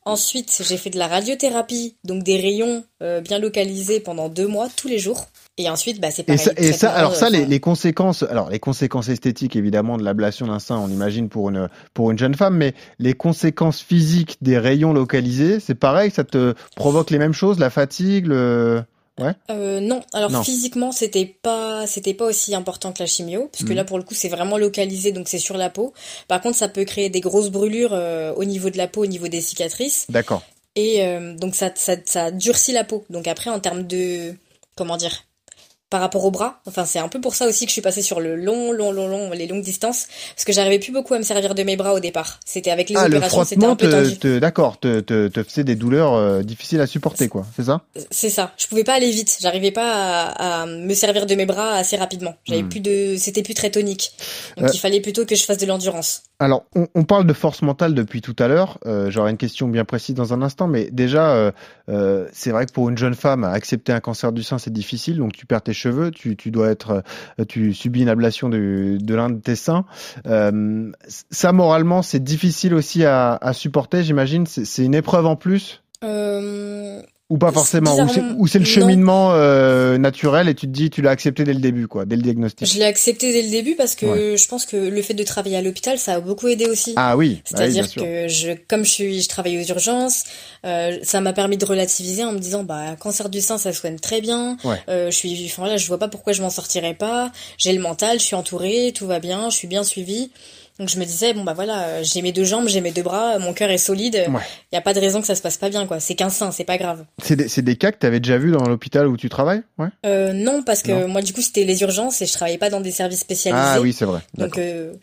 Ensuite, j'ai fait de la radiothérapie, donc des rayons euh, bien localisés pendant deux mois, tous les jours. Et ensuite, bah, c'est Et pareil. ça, et ça, alors ça, euh, les, les conséquences, alors les conséquences esthétiques évidemment de l'ablation d'un sein, on imagine pour une pour une jeune femme, mais les conséquences physiques des rayons localisés, c'est pareil, ça te provoque les mêmes choses, la fatigue, le, ouais. Euh, non, alors Non. physiquement c'était pas c'était pas aussi important que la chimio parce que Mhm. là pour le coup c'est vraiment localisé donc c'est sur la peau. Par contre ça peut créer des grosses brûlures euh, au niveau de la peau, au niveau des cicatrices D'accord. et euh, donc ça, ça ça durcit la peau. Donc après en termes de comment dire par rapport au bras, enfin c'est un peu pour ça aussi que je suis passée sur le long long long long les longues distances parce que j'arrivais plus beaucoup à me servir de mes bras au départ. C'était avec les ah, le opérations c'était un peu te, tendu. te- d'accord, te, te, te faisait des douleurs euh, difficiles à supporter, quoi. C'est ça? C'est ça. Je pouvais pas aller vite. J'arrivais pas à, à me servir de mes bras assez rapidement. J'avais Hmm. plus de, c'était plus très tonique. Donc Euh, il fallait plutôt que je fasse de l'endurance. Alors, on, on parle de force mentale depuis tout à l'heure. Euh, J'aurai une question bien précise dans un instant, mais déjà, euh, euh, c'est vrai que pour une jeune femme, accepter un cancer du sein, c'est difficile. Donc, tu perds tes cheveux, tu, dois être, euh, tu subis une ablation de, l'un de tes seins. Euh, ça, moralement, c'est difficile aussi à, supporter, j'imagine. C'est c'est une épreuve en plus? Euh, ou pas forcément Ou c'est- le cheminement euh, naturel et tu te dis, tu l'as accepté dès le début, quoi, dès le diagnostic. je l'ai accepté dès le début parce que Ouais. je pense que le fait de travailler à l'hôpital, ça a beaucoup aidé aussi. Ah oui, bah C'est-à-dire que je, comme je suis, je travaille aux urgences, euh, ça m'a permis de relativiser en me disant, bah, cancer du sein, ça soigne très bien. Ouais. Euh, je suis, enfin là, je vois pas pourquoi je m'en sortirais pas. J'ai le mental, je suis entourée, tout va bien, je suis bien suivie. Donc je me disais, bon bah voilà, euh, j'ai mes deux jambes, j'ai mes deux bras, mon cœur est solide. Il Ouais. y a pas de raison que ça se passe pas bien, quoi. C'est qu'un sein, c'est pas grave. C'est des, c'est des cas que tu avais déjà vus dans l'hôpital où tu travailles? Ouais. Euh, non, parce que Non. moi, du coup, c'était les urgences et je travaillais pas dans des services spécialisés. Ah oui, c'est vrai. Donc, euh,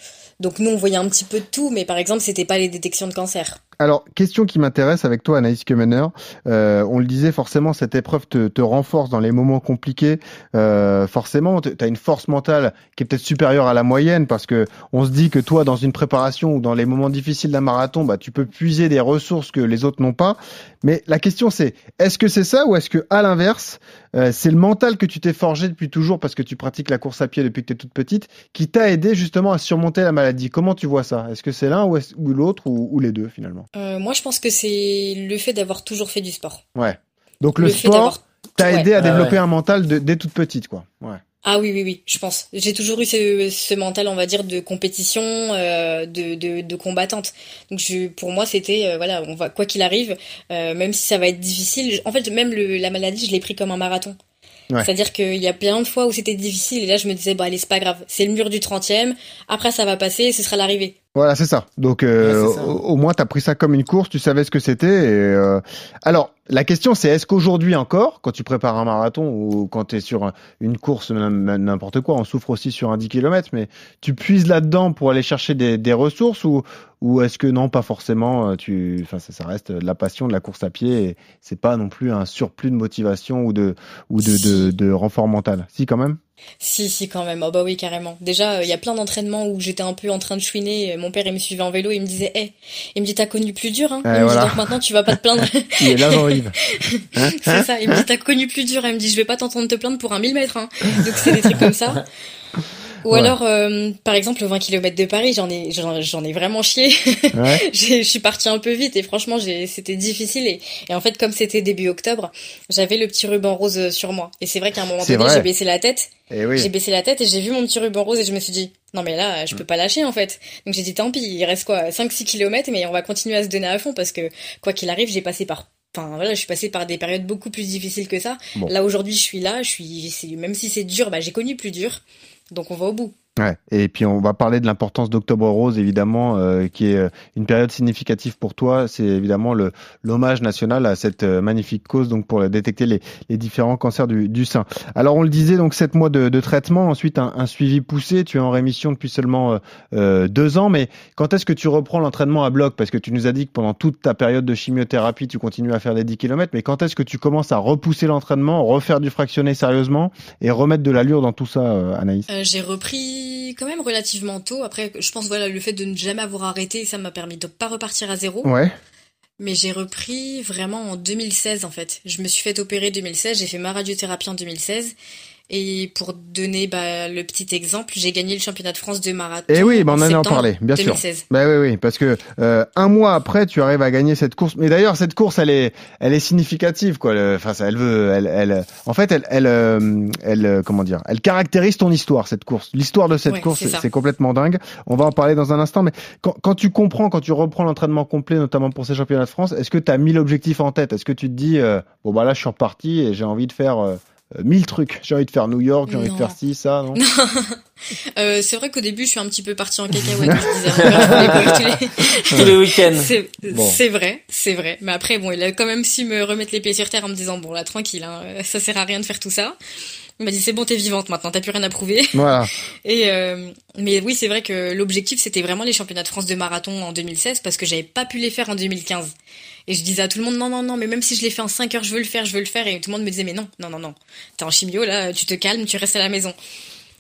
donc nous, on voyait un petit peu de tout, mais par exemple, c'était pas les détections de cancer. Alors, question qui m'intéresse avec toi, Anaïs Kemener. Euh, on le disait, forcément, cette épreuve te, renforce dans les moments compliqués. Euh, forcément, tu as une force mentale qui est peut-être supérieure à la moyenne parce que on se dit que toi, dans une préparation ou dans les moments difficiles d'un marathon, bah, tu peux puiser des ressources que les autres n'ont pas. Mais la question, c'est est-ce que c'est ça ou est-ce que, à l'inverse, euh, c'est le mental que tu t'es forgé depuis toujours parce que tu pratiques la course à pied depuis que tu es toute petite qui t'a aidé justement à surmonter la maladie? Comment tu vois ça? Est-ce que c'est l'un ou, l'autre ou les deux finalement? Euh, moi, je pense que c'est le fait d'avoir toujours fait du sport. Ouais. Donc le, Le sport t'a Ouais. aidé à Ah développer ouais. un mental de- dès toute petite, quoi. Ouais. Ah oui, oui, oui, je pense. J'ai toujours eu ce, ce mental, on va dire, de compétition, euh, de, de, de combattante. Donc je, pour moi, c'était, euh, voilà, on va, quoi qu'il arrive, euh, même si ça va être difficile. En fait, même le, la maladie, je l'ai pris comme un marathon. Ouais. C'est-à-dire qu'il y a plein de fois où c'était difficile et là, je me disais, bah allez, c'est pas grave. C'est le mur du 30e. Après, ça va passer, ce sera l'arrivée. Voilà, c'est ça. Donc euh, Ouais, c'est ça. Au, au moins, t'as pris ça comme une course, tu savais ce que c'était. et, euh, Alors, la question, c'est est-ce qu'aujourd'hui encore, quand tu prépares un marathon ou quand tu es sur un- une course, n'importe quoi, on souffre aussi sur un 10 km, mais tu puises là-dedans pour aller chercher des, des ressources ou, ou est-ce que non, pas forcément, euh, tu, enfin, ça, ça reste de la passion de la course à pied et c'est pas non plus un surplus de motivation ou de, ou de, de, de renfort mental. Si, quand même. Si, si, quand même. Oh bah oui, carrément. Déjà, euh, il y a plein d'entraînements où j'étais un peu en train de chouiner. Mon père, il me suivait en vélo, il me disait, hé, il me dit, t'as connu plus dur, hein. Il me voilà. dit, donc maintenant, tu vas pas te plaindre. Il est là, Jean-Yves. C'est ça. Il me dit, t'as connu plus dur. Il me dit, je vais pas t'entendre te plaindre pour un 1000 mètres, hein. Donc c'est des trucs comme ça. Ou alors, euh, par exemple, 20 km de Paris, j'en ai, j'en ai vraiment chié. Ouais. je suis partie un peu vite et franchement, c'était difficile. Et, et, en fait, comme c'était début octobre, j'avais le petit ruban rose sur moi. Et c'est vrai qu'à un moment donné, j'ai baissé la tête. Eh oui. J'ai baissé la tête et j'ai vu mon petit ruban rose et je me suis dit, non mais là, je peux pas lâcher en fait. Donc j'ai dit, tant pis, il reste quoi, 5-6 km, mais on va continuer à se donner à fond parce que quoi qu'il arrive, j'ai passé par Enfin voilà, je suis passée par des périodes beaucoup plus difficiles que ça. Là aujourd'hui, je suis là, je suis, même si c'est dur, bah j'ai connu plus dur. Donc on va au bout. Ouais. Et puis on va parler de l'importance d'Octobre Rose, évidemment, euh, qui est euh, une période significative pour toi. C'est évidemment le l'hommage national à cette euh, magnifique cause, donc pour détecter les, les différents cancers du, du, sein. Alors on le disait, donc sept mois de, de traitement, ensuite un, un, suivi poussé. Tu es en rémission depuis seulement euh, deux ans, mais quand est-ce que tu reprends l'entraînement à bloc? Parce que tu nous as dit que pendant toute ta période de chimiothérapie, tu continues à faire des 10 km, mais quand est-ce que tu commences à repousser l'entraînement, refaire du fractionné sérieusement et remettre de l'allure dans tout ça, Anaïs? J'ai repris quand même relativement tôt. Après, je pense voilà le fait de ne jamais avoir arrêté, ça m'a permis de pas repartir à zéro. Ouais. Mais j'ai repris vraiment en 2016 en fait. Je me suis fait opérer 2016, j'ai fait ma radiothérapie en 2016 et pour donner bah, le petit exemple, j'ai gagné le championnat de France de marathon. Et eh oui, bah, on en a parlé, bien 2016. sûr. Bah oui, oui, parce que euh, un mois après, tu arrives à gagner cette course. Mais d'ailleurs, cette course, elle est, elle est significative, quoi. Enfin, ça, elle veut, elle, elle, en fait, elle, elle, euh, elle, euh, comment dire, elle caractérise ton histoire, cette course. L'histoire de cette course, c'est complètement dingue. On va en parler dans un instant. Mais quand, quand tu comprends, quand tu reprends l'entraînement complet, notamment pour ces championnats de France, est-ce que tu as mis l'objectif en tête? Est-ce que tu te dis, bon bah là, je suis reparti et j'ai envie de faire euh, mille trucs. J'ai envie de faire New York, j'ai envie de faire ci, ça, non, euh, C'est vrai qu'au début, je suis un petit peu partie en cacahuète. tous les, week-ends. C'est vrai, c'est vrai. Mais après, bon, il a quand même su me remettre les pieds sur terre en me disant, bon, là, tranquille, hein, ça sert à rien de faire tout ça. Il m'a dit c'est bon t'es vivante maintenant t'as plus rien à prouver. Voilà. Et euh, mais oui c'est vrai que l'objectif c'était vraiment les championnats de France de marathon en 2016 parce que j'avais pas pu les faire en 2015. Et je disais à tout le monde, non, non, non, mais même si je l'ai fait en 5 heures, je veux le faire, je veux le faire. Et tout le monde me disait, mais non, non, non, non. T'es en chimio, là, tu te calmes, tu restes à la maison.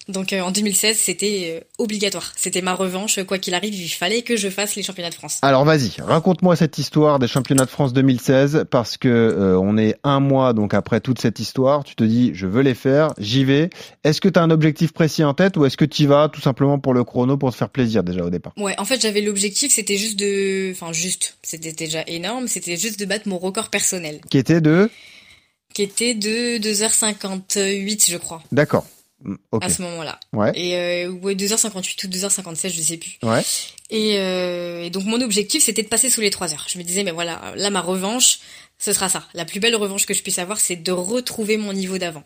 Donc euh, en 2016, c'était euh, obligatoire. C'était ma revanche. Quoi qu'il arrive, il fallait que je fasse les championnats de France. Alors vas-y, raconte-moi cette histoire des championnats de France 2016 parce que euh, on est un mois donc après toute cette histoire. Tu te dis, je veux les faire, j'y vais. Est-ce que tu as un objectif précis en tête ou est-ce que tu y vas tout simplement pour le chrono pour te faire plaisir déjà au départ? Ouais, en fait j'avais l'objectif, c'était juste de, enfin juste, c'était déjà énorme, c'était juste de battre mon record personnel. Qui était de? Qui était de 2h58, je crois. D'accord. À ce moment-là. Ouais. Et euh, ouais, 2h58 ou 2h57, je sais plus. Ouais. Et, euh, et donc mon objectif c'était de passer sous les 3 heures. Je me disais mais voilà, là ma revanche, ce sera ça. La plus belle revanche que je puisse avoir, c'est de retrouver mon niveau d'avant.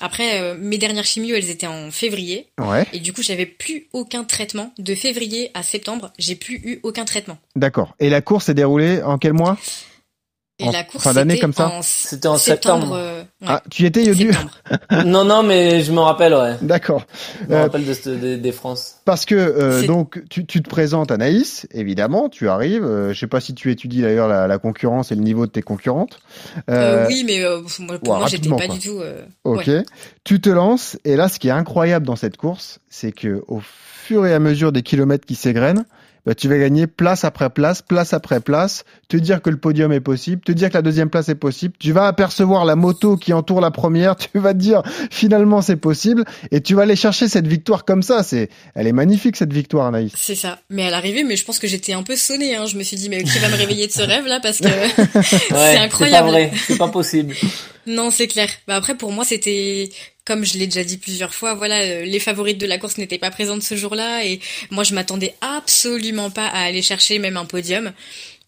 Après, euh, mes dernières chimios, elles étaient en février. Ouais. Et du coup, j'avais plus aucun traitement. De février à septembre, j'ai plus eu aucun traitement. D'accord. Et la course s'est déroulée en quel mois? Et la course, fin d'année comme ça C'était en septembre. Euh, ouais. Ah, tu y étais, Yodu Non, non, mais je me rappelle, ouais. D'accord. Je me rappelle de, de, des France. Parce que euh, donc tu, tu te présentes à Naïs, évidemment, tu arrives. Euh, je sais pas si tu étudies d'ailleurs la, la, concurrence et le niveau de tes concurrentes. Euh, oui, mais moi, pour moi, j'étais pas du tout. ok. Tu te lances et là, ce qui est incroyable dans cette course, c'est que au fur et à mesure des kilomètres qui s'égrènent, bah, tu vas gagner place après place, place après place, te dire que le podium est possible, te dire que la deuxième place est possible, tu vas apercevoir la moto qui entoure la première, tu vas te dire finalement c'est possible, et tu vas aller chercher cette victoire comme ça. C'est, elle est magnifique cette victoire, Anaïs. C'est ça. Mais à l'arrivée, mais je pense que j'étais un peu sonnée. Hein. Je me suis dit mais qui va me réveiller de ce rêve là parce que c'est incroyable. C'est pas vrai, c'est pas possible. non, c'est clair. Bah après pour moi c'était comme je l'ai déjà dit plusieurs fois, voilà, euh, les favorites de la course n'étaient pas présentes ce jour-là et moi je m'attendais absolument pas à aller chercher même un podium.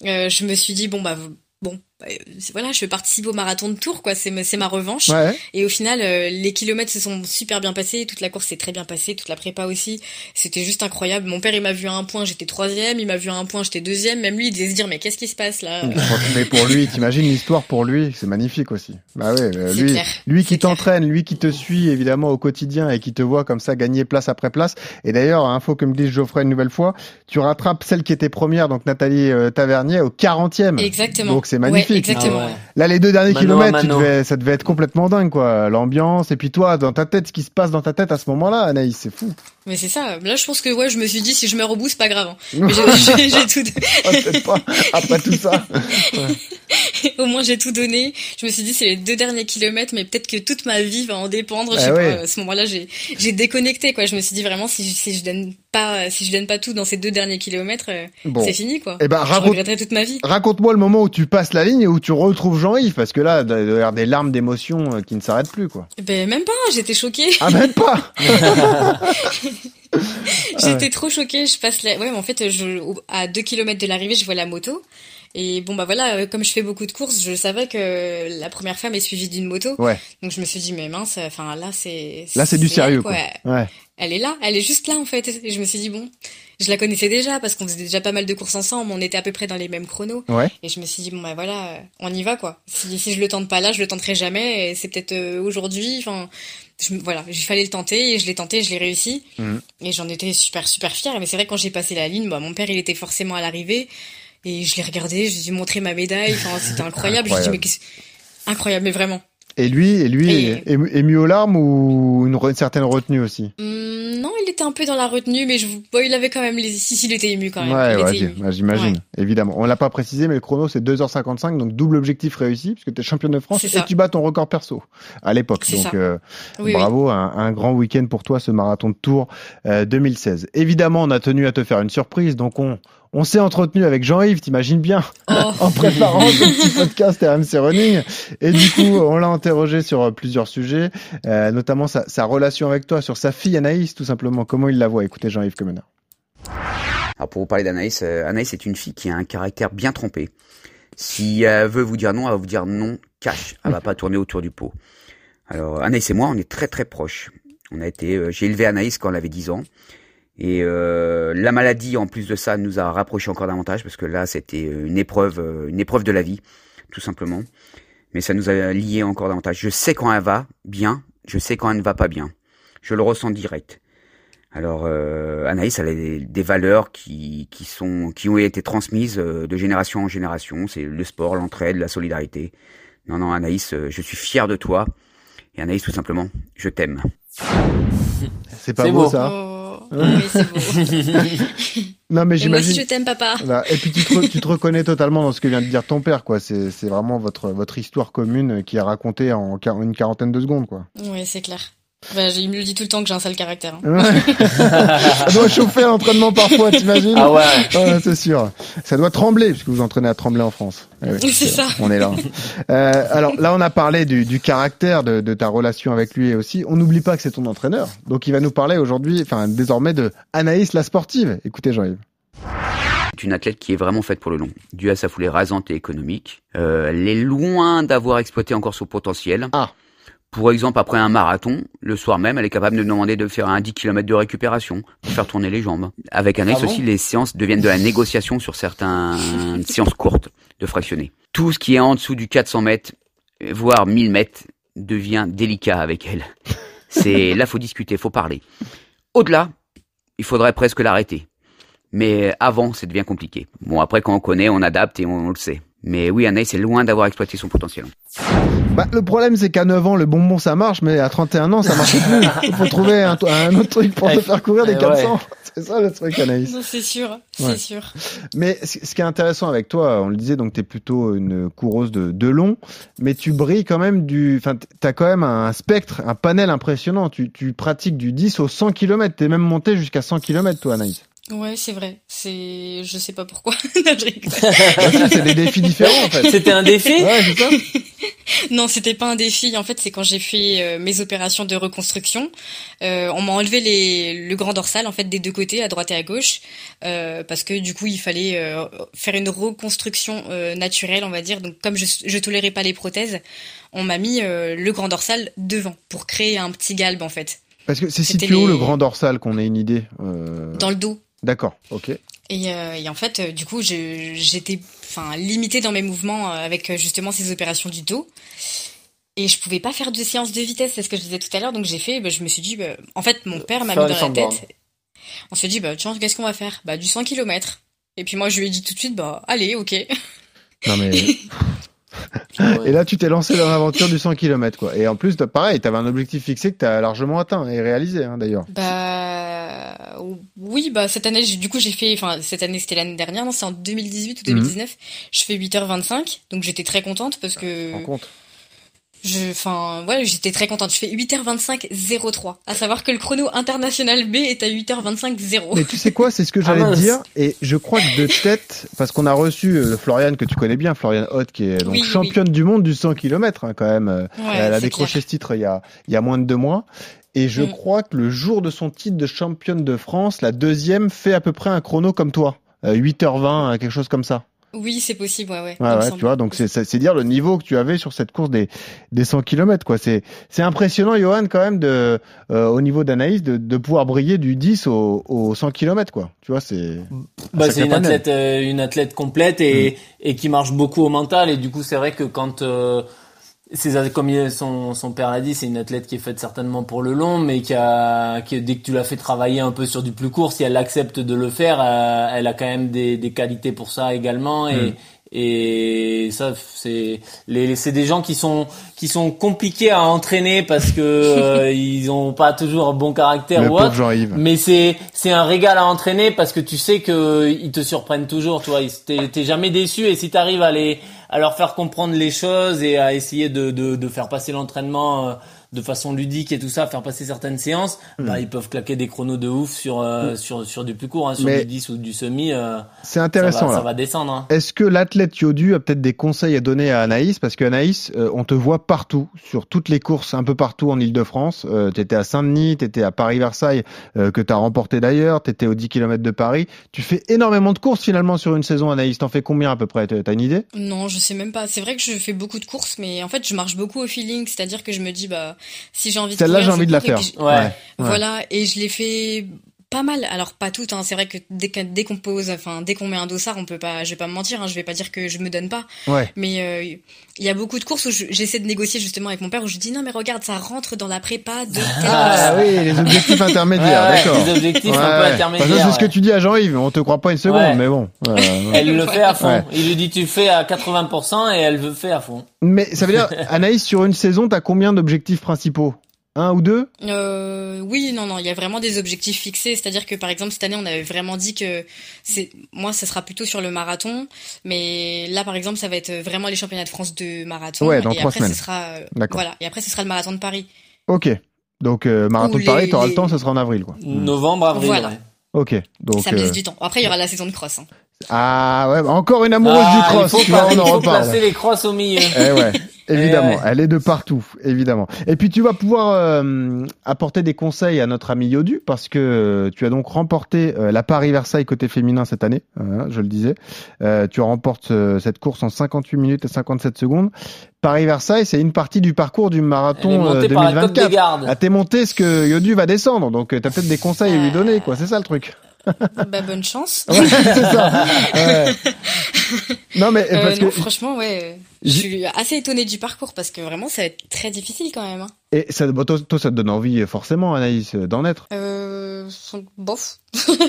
Euh, je me suis dit bon bah voilà, je participe au marathon de Tours, quoi. C'est c'est ma revanche. Et au final, euh, les kilomètres se sont super bien passés. Toute la course s'est très bien passée, toute la prépa aussi. C'était juste incroyable. Mon père, il m'a vu à un point, j'étais troisième. Il m'a vu à un point, j'étais deuxième. Même lui, il devait se dire, mais qu'est-ce qui se passe là? Mais pour lui, t'imagines l'histoire pour lui, c'est magnifique aussi. Bah oui, euh, lui, lui qui t'entraîne, lui qui te suit évidemment au quotidien et qui te voit comme ça gagner place après place. Et d'ailleurs, info que me dit Geoffrey une nouvelle fois, tu rattrapes celle qui était première, donc Nathalie Tavernier, au 40e. Exactement. Donc c'est magnifique. Exactement. Ah Là, les deux derniers kilomètres, ça devait être complètement dingue, quoi. L'ambiance, et puis toi, dans ta tête, ce qui se passe dans ta tête à ce moment-là, Anaïs, c'est fou. Mais c'est ça. Là, je pense que ouais, je me suis dit, si je meurs au bout, c'est pas grave. Hein. j'ai tout. Ah, pas, après tout ça. au moins j'ai tout donné. Je me suis dit c'est les deux derniers kilomètres, mais peut-être que toute ma vie va en dépendre. Bah je sais ouais. pas, à ce moment-là, j'ai j'ai déconnecté quoi. Je me suis dit vraiment si, si je donne pas si je donne pas tout dans ces deux derniers kilomètres, euh, Bon. c'est fini quoi. Eh ben, je raconte- regretterai toute ma vie. Raconte-moi le moment où tu passes la ligne et où tu retrouves Jean-Yves, parce que là, il doit y avoir des larmes d'émotion euh, qui ne s'arrêtent plus, quoi. Ben même pas, j'étais choquée. Ah, même pas J'étais trop choquée. Je passe la... ouais, mais en fait, je, à 2 km de l'arrivée, je vois la moto. Et bon, bah voilà, euh, comme je fais beaucoup de courses, je savais que la première femme est suivie d'une moto. Ouais. Donc je me suis dit, mais mince, enfin là, c'est. Là, c'est du sérieux, quoi. Ouais. Elle est là, elle est juste là en fait. Et je me suis dit, bon, je la connaissais déjà parce qu'on faisait déjà pas mal de courses ensemble, on était à peu près dans les mêmes chronos. Ouais. Et je me suis dit, bon, bah voilà, euh, on y va quoi. Si, si je le tente pas là, je le tenterai jamais. C'est peut-être euh, aujourd'hui, enfin, je voilà, il fallait le tenter et je l'ai tenté, je l'ai réussi. Mhm. Et j'en étais super, super fière. Mais c'est vrai, quand j'ai passé la ligne, bah, mon père, il était forcément à l'arrivée. Et je l'ai regardé, je lui ai montré ma médaille. Enfin, c'était incroyable. Je lui ai dit, Incroyable. mais Incroyable, mais vraiment. Et lui, et lui, Et- ému aux larmes ou une, certaine retenue aussi Hum, non, il était un peu dans la retenue, mais je, bon, il avait quand même les, si, si, il était ému quand même. Ouais, ouais, j'ai- j'imagine, Ouais. évidemment. On l'a pas précisé, mais le chrono c'est 2h55, donc double objectif réussi, puisque tu es championne de France et ça. tu bats ton record perso à l'époque. Donc euh, Oui, bravo, Un, un grand week-end pour toi, ce marathon de Tours euh, 2016. Évidemment, on a tenu à te faire une surprise, donc on on s'est entretenu avec Jean-Yves, t'imagines bien, Oh. en préparant ce petit podcast RMC Running. Et du coup, on l'a interrogé sur euh, plusieurs sujets, euh, notamment sa, sa relation avec toi, sur sa fille Anaïs, tout simplement. Comment il la voit? Écoutez Jean-Yves Comenard. Alors pour vous parler d'Anaïs, euh, Anaïs est une fille qui a un caractère bien trompé. Si elle veut vous dire non, elle va vous dire non cash. Elle va pas tourner autour du pot. Alors Anaïs et moi, on est très très proches. On a été, euh, j'ai élevé Anaïs quand elle avait 10 ans. Et euh, la maladie, en plus de ça, nous a rapprochés encore davantage parce que là, c'était une épreuve, euh, une épreuve de la vie, tout simplement. Mais ça nous a liés encore davantage. Je sais quand elle va bien, je sais quand elle ne va pas bien. Je le ressens direct. Alors euh, Anaïs, elle a des, des valeurs qui, qui sont qui ont été transmises euh, de génération en génération. C'est le sport, l'entraide, la solidarité. Non, non, Anaïs, euh, je suis fier de toi. Et Anaïs, tout simplement, je t'aime. C'est pas beau, beau. ça Oui, c'est beau. Non, mais Et moi aussi, j'imagine. je t'aime, papa. Et puis tu te, re- tu te reconnais totalement dans ce que vient de dire ton père, quoi. C'est c'est vraiment votre votre histoire commune qui est racontée en une quarantaine de secondes, quoi. Oui, c'est clair. Bah, il me le dit tout le temps que j'ai un sale caractère. hein. Ouais. Ça doit chauffer à l'entraînement parfois, t'imagines Ah ouais. c'est sûr. Ça doit trembler, puisque vous entraînez à trembler en France. Oui, C'est ça. On est là. Euh, alors là, on a parlé du, du caractère de, de ta relation avec lui et aussi. On n'oublie pas que c'est ton entraîneur. Donc il va nous parler aujourd'hui, enfin désormais de Anaïs la sportive. Écoutez Jean-Yves. C'est une athlète qui est vraiment faite pour le long. Dû à sa foulée rasante et économique, euh, elle est loin d'avoir exploité encore son potentiel. Ah. Pour exemple, après un marathon, le soir même, elle est capable de me demander de faire un 10 km de récupération pour faire tourner les jambes. Avec Anaïs Ah bon aussi, les séances deviennent de la négociation sur certaines séances courtes de fractionner. Tout ce qui est en dessous du 400 mètres, voire 1000 mètres, devient délicat avec elle. C'est là, faut discuter, faut parler. Au-delà, il faudrait presque l'arrêter. Mais avant, ça devient compliqué. Bon, après, quand on connaît, on adapte et on, on le sait. Mais oui, Anaïs est loin d'avoir exploité son potentiel. Bah, le problème, c'est qu'à 9 ans, le bonbon, ça marche, mais à 31 ans, ça marche plus. Il faut trouver un, un autre truc pour te faire courir des Ouais. 400. C'est ça le truc, Anaïs. Non, c'est sûr, c'est Ouais. sûr. Mais ce ce qui est intéressant avec toi, on le disait, donc tu es plutôt une coureuse de, de long, mais tu brilles quand même du. Enfin, tu as quand même un spectre, un panel impressionnant. Tu, tu pratiques du 10 au 100 km. Tu es même monté jusqu'à 100 km, toi, Anaïs. Ouais, c'est vrai. C'est, je sais pas pourquoi. Non, je rigole. c'est des défis différents, en fait. C'était un défi? Ouais, c'est ça. Non, c'était pas un défi. En fait, c'est quand j'ai fait euh, mes opérations de reconstruction. Euh, on m'a enlevé les, le grand dorsal en fait des deux côtés, à droite et à gauche, euh, parce que du coup, il fallait euh, faire une reconstruction euh, naturelle, on va dire. Donc, comme je, je tolérais pas les prothèses, on m'a mis euh, le grand dorsal devant pour créer un petit galbe en fait, Parce que c'est situé où les- le grand dorsal, qu'on ait une idée euh, dans le dos. D'accord, ok. Et, euh, et en fait, euh, du coup, j'étais, enfin, limitée dans mes mouvements euh, avec justement ces opérations du dos. Et je pouvais pas faire de séance de vitesse, c'est ce que je disais tout à l'heure. Donc j'ai fait, bah, je me suis dit, bah, en fait, mon père m'a mis dans la tête. On se dit, bah tiens, qu'est-ce qu'on va faire? Bah du 100 km. Et puis moi, je lui ai dit tout de suite, bah allez, ok. Non, mais. Et là, tu t'es lancé dans l'aventure du 100 km, quoi. Et en plus, pareil, t'avais un objectif fixé que t'as largement atteint et réalisé, hein, d'ailleurs. Bah oui, bah cette année, du coup, j'ai fait, enfin cette année, c'était l'année dernière, non, c'est en 2018 ou 2019. Je fais 8h25, donc j'étais très contente parce que. compte. Je, enfin, ouais, j'étais très contente. Je fais 8h25 03. À savoir que le chrono international B est à 8h25 0. Mais tu sais quoi, c'est ce que j'allais Ah, te mince. dire. Et je crois que de tête, parce qu'on a reçu euh, Floriane que tu connais bien, Floriane Hoth, qui est donc Oui, oui, championne du monde du 100 km hein, quand même. Euh, Ouais, elle a décroché clair. ce titre il y a, il y a moins de deux mois. Et je Mm. crois que le jour de son titre de championne de France, la deuxième fait à peu près un chrono comme toi. Euh, 8h20, euh, quelque chose comme ça. Oui, c'est possible, ouais, ouais. Ouais, ouais, tu vois, donc c'est c'est c'est dire le niveau que tu avais sur cette course des des 100 km quoi. C'est c'est impressionnant Johan quand même de euh, au niveau d'Anaïs de, de pouvoir briller du 10 au, au 100 km quoi. Tu vois, c'est Bah, c'est une athlète, euh, une athlète complète et, et qui marche beaucoup au mental. Et du coup, c'est vrai que quand, euh, c'est comme son, son père l'a dit, c'est une athlète qui est faite certainement pour le long, mais qui a, qui, dès que tu l'as fait travailler un peu sur du plus court, si elle accepte de le faire, euh, elle a quand même des, des qualités pour ça également. Et, Mm. et ça, c'est les, c'est des gens qui sont qui sont compliqués à entraîner parce que euh, ils ont pas toujours un bon caractère Le ou autre. Mais c'est c'est un régal à entraîner parce que tu sais que ils te surprennent toujours, tu vois. T'es jamais déçu et si t'arrives à les à leur faire comprendre les choses et à essayer de de, de faire passer l'entraînement euh, de façon ludique et tout ça, faire passer certaines séances, bah ils peuvent claquer des chronos de ouf sur euh, Mm. sur sur du plus court, hein, sur Mais- du 10 ou du semi. euh, c'est intéressant Ça va, là. ça va descendre. Hein. Est-ce que l'athlète Yodu a peut-être des conseils à donner à Anaïs? Parce que Anaïs, euh, on te voit partout, sur toutes les courses, un peu partout en Ile-de-France. Euh, t'étais à Saint-Denis, t'étais à Paris-Versailles, euh, que t'as remporté d'ailleurs, t'étais aux 10 km de Paris. Tu fais énormément de courses finalement sur une saison, Anaïs. T'en fais combien à peu près? T'as t'as une idée? Non, je sais même pas. C'est vrai que je fais beaucoup de courses, mais en fait, je marche beaucoup au feeling. C'est-à-dire que je me dis, bah, si j'ai envie de Celle-là, j'ai je envie de la faire. que je- Ouais. Ouais. Voilà, et je l'ai fait pas mal. Alors pas toutes, hein. c'est vrai que dès que- dès qu'on pose, enfin dès qu'on met un dossard, on peut pas. Je vais pas me mentir, hein. je vais pas dire que je me donne pas. Ouais. Mais euh, il y a beaucoup de courses où je- j'essaie de négocier justement avec mon père où je dis non mais regarde, ça rentre dans la prépa de Ah course. oui, les objectifs intermédiaires, Ouais, d'accord. les objectifs un peu intermédiaires, c'est ce que tu dis à Jean-Yves. On te croit pas une seconde, Ouais. mais bon. Euh, Elle le fait à fond. Ouais. Il lui dit tu fais à 80% et elle veut fait à fond. Mais ça veut dire, Anaïs, sur une saison, t'as combien d'objectifs principaux? Un ou deux? Euh, oui, non, non, il y a vraiment des objectifs fixés. C'est-à-dire que par exemple cette année, on avait vraiment dit que c'est moi, ça sera plutôt sur le marathon, mais là, par exemple, ça va être vraiment les championnats de France de marathon. Ouais, dans et trois après, semaines. ce sera D'accord. voilà. Et après, ce sera le marathon de Paris. Ok. Donc, euh, marathon Ou de Paris, les- t'auras le les- temps, ça sera en avril, quoi. Novembre, avril. Voilà. ouais. Ok. Donc, ça me laisse euh, du temps. Après, il y aura la saison de cross. hein. Ah ouais, encore une amoureuse Ah, du cross. Il faut, tu vois, pas- on il en faut reparle. placer les crosses au milieu. Eh ouais, évidemment, Eh elle est de partout, évidemment. Et puis tu vas pouvoir euh, apporter des conseils à notre ami Yodu parce que euh, tu as donc remporté euh, la Paris-Versailles côté féminin cette année, hein, je le disais. Euh, tu remportes euh, cette course en 58 minutes et 57 secondes. Paris-Versailles, c'est une partie du parcours du marathon montée euh, par la côte des 2024. gardes. Ah, t'es monté ce que Yodu va descendre, donc euh, t'as peut-être des conseils à lui donner, quoi. C'est ça le truc. bah, bonne chance. Ouais, ça. Ouais. Non mais Euh, parce non, que franchement, ouais. Je suis assez étonnée du parcours parce que vraiment, ça va être très difficile quand même. hein. et ça, bon, toi, toi, ça te donne envie forcément, Anaïs, euh, d'en être. Euh, bof.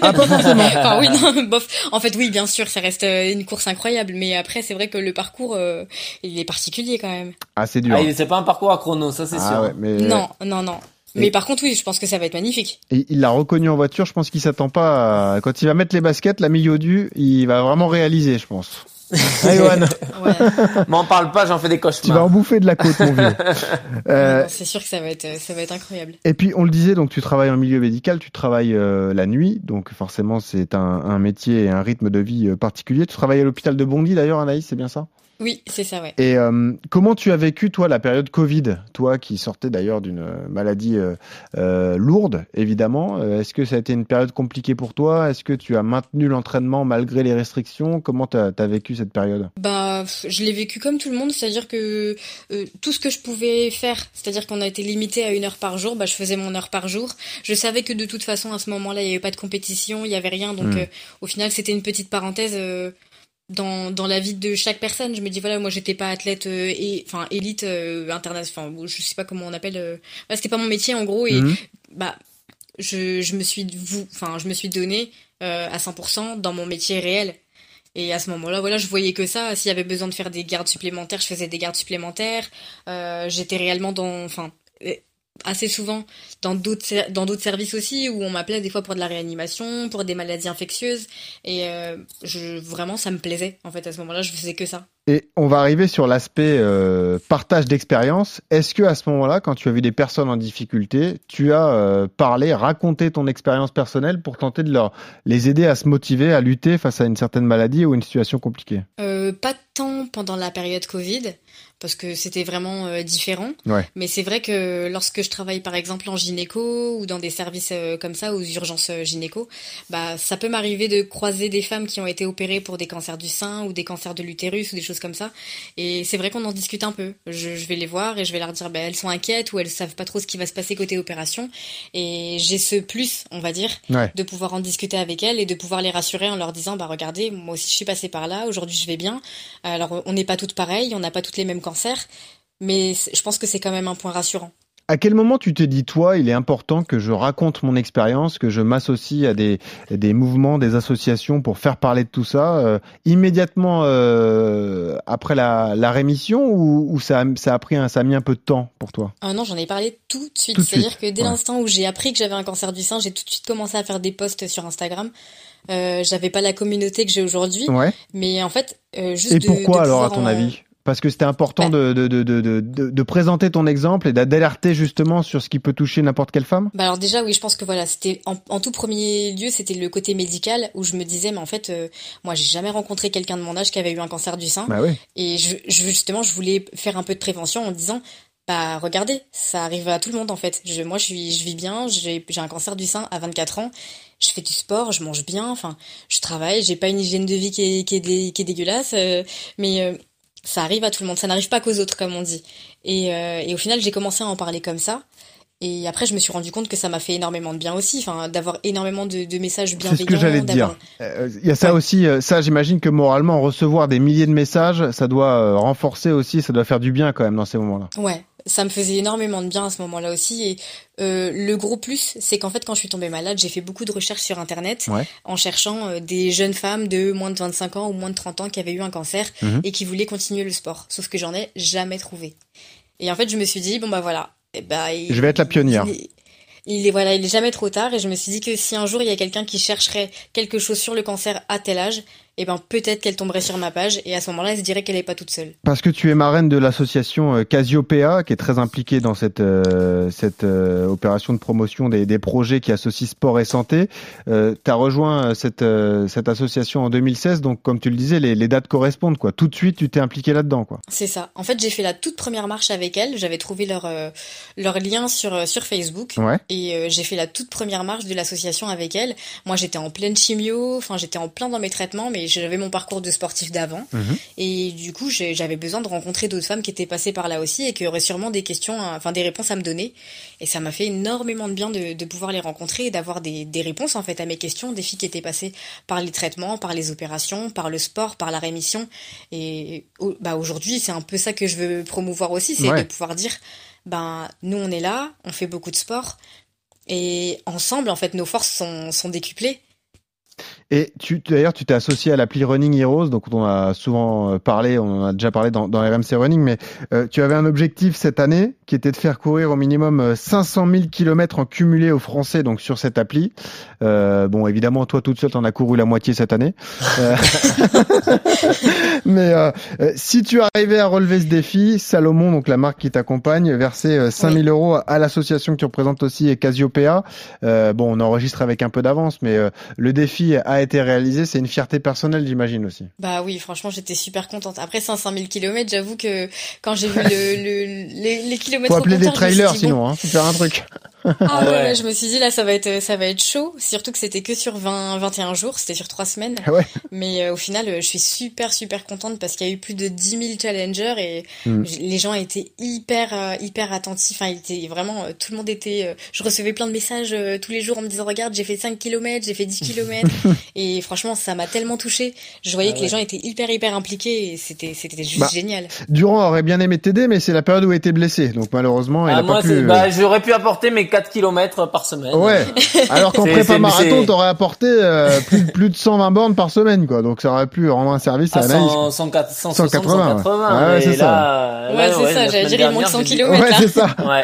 Ah, pas forcément. enfin, oui, non, bof. En fait, oui, bien sûr, ça reste euh, une course incroyable, mais après, c'est vrai que le parcours, euh, il est particulier quand même. Ah, c'est dur. Ah, c'est pas un parcours à chrono, ça c'est Ah sûr. ouais, mais Non, non, non. Et- Mais par contre, oui, je pense que ça va être magnifique. Et il l'a reconnu en voiture. Je pense qu'il s'attend pas. À... Quand il va mettre les baskets, la milieu du, il va vraiment réaliser, je pense. Johan, M'en parle pas, j'en fais des tu vas cauchemars. en bouffer de la côte, mon vieux. Euh, C'est sûr que ça va être, ça va être incroyable. et puis on le disait, donc tu travailles en milieu médical, tu travailles euh, la nuit, donc forcément c'est un, un métier et un rythme de vie euh, particulier. Tu travailles à l'hôpital de Bondy d'ailleurs, Anaïs, c'est bien ça? Oui, c'est ça, ouais. Et euh, comment tu as vécu, toi, la période Covid? Toi qui sortais d'ailleurs d'une maladie euh, euh, lourde, évidemment. Euh, Est-ce que ça a été une période compliquée pour toi? Est-ce que tu as maintenu l'entraînement malgré les restrictions? Comment tu as, vécu cette période? Bah, je l'ai vécu comme tout le monde, c'est-à-dire que euh, tout ce que je pouvais faire, c'est-à-dire qu'on a été limité à une heure par jour, bah je faisais mon heure par jour. Je savais que de toute façon à ce moment-là il n'y avait pas de compétition, il y avait rien, donc Mm. euh, au final c'était une petite parenthèse euh, dans dans la vie de chaque personne. Je me dis voilà moi j'étais pas athlète euh, et enfin élite euh, internationale, enfin je sais pas comment on appelle, euh, ouais, c'était pas mon métier en gros et Mhm. bah je je me suis vous enfin je me suis donné euh, à 100% dans mon métier réel. Et à ce moment-là, voilà, je voyais que ça. S'il y avait besoin de faire des gardes supplémentaires, je faisais des gardes supplémentaires. Euh, J'étais réellement dans, enfin, assez souvent dans d'autres dans d'autres services aussi où on m'appelait des fois pour de la réanimation, pour des maladies infectieuses et euh, vraiment ça me plaisait en fait à ce moment-là, je faisais que ça. Et on va arriver sur l'aspect euh, partage d'expérience. Est-ce que à ce moment-là, quand tu as vu des personnes en difficulté, tu as euh, parlé, raconté ton expérience personnelle pour tenter de leur les aider à se motiver à lutter face à une certaine maladie ou une situation compliquée? Euh, pas tant pendant la période Covid, parce que c'était vraiment différent. Ouais. Mais c'est vrai que lorsque je travaille par exemple en gynéco ou dans des services comme ça, aux urgences gynéco, bah ça peut m'arriver de croiser des femmes qui ont été opérées pour des cancers du sein ou des cancers de l'utérus ou des choses comme ça. Et c'est vrai qu'on en discute un peu. Je, je vais les voir et je vais leur dire, bah, elles sont inquiètes ou elles savent pas trop ce qui va se passer côté opération. Et j'ai ce plus, on va dire, Ouais. de pouvoir en discuter avec elles et de pouvoir les rassurer en leur disant bah regardez moi aussi je suis passée par là aujourd'hui je vais bien alors on n'est pas toutes pareilles on n'a pas toutes les mêmes cancers mais je pense que c'est quand même un point rassurant À quel moment tu t'es dit, toi, il est important que je raconte mon expérience, que je m'associe à des, des mouvements, des associations pour faire parler de tout ça, euh, immédiatement euh, après la, la rémission ou, ou ça, a- ça, a pris un, ça a mis un peu de temps pour toi? Ah non j'en ai parlé tout de suite. Tout de c'est à dire suite, que dès ouais. l'instant où j'ai appris que j'avais un cancer du sein j'ai tout de suite commencé à faire des posts sur Instagram. Euh, j'avais pas la communauté que j'ai aujourd'hui. Ouais. mais en fait euh, juste Et de- pourquoi de alors, à ton en- avis? Parce que c'était important de, de, de, de, de, présenter ton exemple et d'a- d'alerter justement sur ce qui peut toucher n'importe quelle femme? Bah alors déjà oui je pense que voilà c'était en, en tout premier lieu c'était le côté médical où je me disais mais en fait euh, moi j'ai jamais rencontré quelqu'un de mon âge qui avait eu un cancer du sein. Bah oui. et je, je justement je voulais faire un peu de prévention en disant bah regardez ça arrive à tout le monde en fait. Je, moi je suis je vis bien j'ai j'ai un cancer du sein à 24 ans je fais du sport je mange bien enfin je travaille j'ai pas une hygiène de vie qui est qui est, dé- qui est dégueulasse euh, mais euh, ça arrive à tout le monde ça n'arrive pas qu'aux autres comme on dit et, euh, et au final j'ai commencé à en parler comme ça et après, je me suis rendu compte que ça m'a fait énormément de bien aussi, enfin, d'avoir énormément de, de messages C'est bienveillants. ce que j'allais dire. Euh, Il y a ça aussi, euh, ça j'imagine que moralement, recevoir des milliers de messages, ça doit euh, renforcer aussi, ça doit faire du bien quand même dans ces moments-là. Ouais, ça me faisait énormément de bien à ce moment-là aussi. Et euh, le gros plus, c'est qu'en fait, quand je suis tombée malade, j'ai fait beaucoup de recherches sur Internet Ouais. en cherchant euh, des jeunes femmes de moins de 25 ans ou moins de 30 ans qui avaient eu un cancer Mhm. et qui voulaient continuer le sport. Sauf que j'en ai jamais trouvé. Et en fait, je me suis dit, bon bah voilà. il- Je vais être la pionnière. il il est voilà, il est jamais trop tard et je me suis dit que si un jour il y a quelqu'un qui chercherait quelque chose sur le cancer à tel âge, eh ben peut-être qu'elle tomberait sur ma page et à ce moment-là, elle se dirait qu'elle est pas toute seule. Parce que tu es marraine de l'association euh, Cassiopeia, qui est très impliquée dans cette euh, cette euh, opération de promotion des, des projets qui associent sport et santé. Euh, tu as rejoint cette cette association en 2016, donc comme tu le disais, les, les dates correspondent quoi. Tout de suite, tu t'es impliqué là-dedans quoi. C'est ça. En fait, j'ai fait la toute première marche avec elle. J'avais trouvé leur leur lien sur sur Facebook Ouais. et j'ai fait la toute première marche de l'association avec elle. Moi, j'étais en pleine chimio, enfin j'étais en plein dans mes traitements, mais j'avais mon parcours de sportif d'avant Mhm. et du coup, j'avais besoin de rencontrer d'autres femmes qui étaient passées par là aussi et qui auraient sûrement des questions, euh, enfin des réponses à me donner. Et ça m'a fait énormément de bien de, de pouvoir les rencontrer et d'avoir des, des réponses en fait à mes questions, des filles qui étaient passées par les traitements, par les opérations, par le sport, par la rémission. Et bah aujourd'hui, c'est un peu ça que je veux promouvoir aussi, c'est Ouais. de pouvoir dire, ben nous on est là, on fait beaucoup de sport et ensemble en fait nos forces sont, sont décuplées. Et tu d'ailleurs, tu t'es associé à l'appli Running Heroes, donc on a souvent euh, parlé, on en a déjà parlé dans, dans RMC Running, mais euh, tu avais un objectif cette année qui était de faire courir au minimum euh, 500 000 kilomètres en cumulé aux Français, donc sur cette appli. Euh, bon, évidemment, toi toute seule, t'en as couru la moitié cette année. Euh, mais euh, euh, si tu arrivais à relever ce défi, Salomon, donc la marque qui t'accompagne, versait euh, 5000 euros à l'association que tu représentes aussi. Euh, bon, on enregistre avec un peu d'avance, mais euh, le défi a été réalisé. C'est une fierté personnelle, j'imagine aussi. Bah oui, franchement, j'étais super contente. Après 500 000 kilomètres, j'avoue que quand j'ai vu le, le- les, les kilomètres Faut au appeler des me suis trailers dit, sinon, bon, hein. Faut faire un truc. Ah Ah ouais, je me suis dit là ça va être ça va être chaud, surtout que c'était que sur 20 21 jours, c'était sur trois semaines. Ah ouais. Mais euh, au final, euh, je suis super super contente parce qu'il y a eu plus de 10 000 challengers et Mm. les gens étaient hyper euh, hyper attentifs. Enfin, ils étaient vraiment euh, tout le monde était. euh, je recevais plein de messages euh, tous les jours en me disant regarde j'ai fait 5 kilomètres, j'ai fait 10 kilomètres et franchement ça m'a tellement touchée. Je voyais Ah que les gens étaient hyper hyper impliqués et c'était c'était juste Bah, génial. Durand aurait bien aimé t'aider, mais c'est la période où il était blessé, donc malheureusement, il Ah, a moi, pas pu. bah, j'aurais pu apporter mes 4 km par semaine. Ouais. Alors qu'en prépa marathon, t'aurais apporté euh, plus, plus de 120 bornes par semaine, quoi. Donc ça aurait pu rendre un service à à Anaïs. 100, 180, 160, 180, 180. ouais. Ah ouais, c'est ça. là, Ouais, c'est ça, la j'allais dire, il manque dernière, 100 j'ai dit- kilomètres. Ouais, c'est ça. Ouais.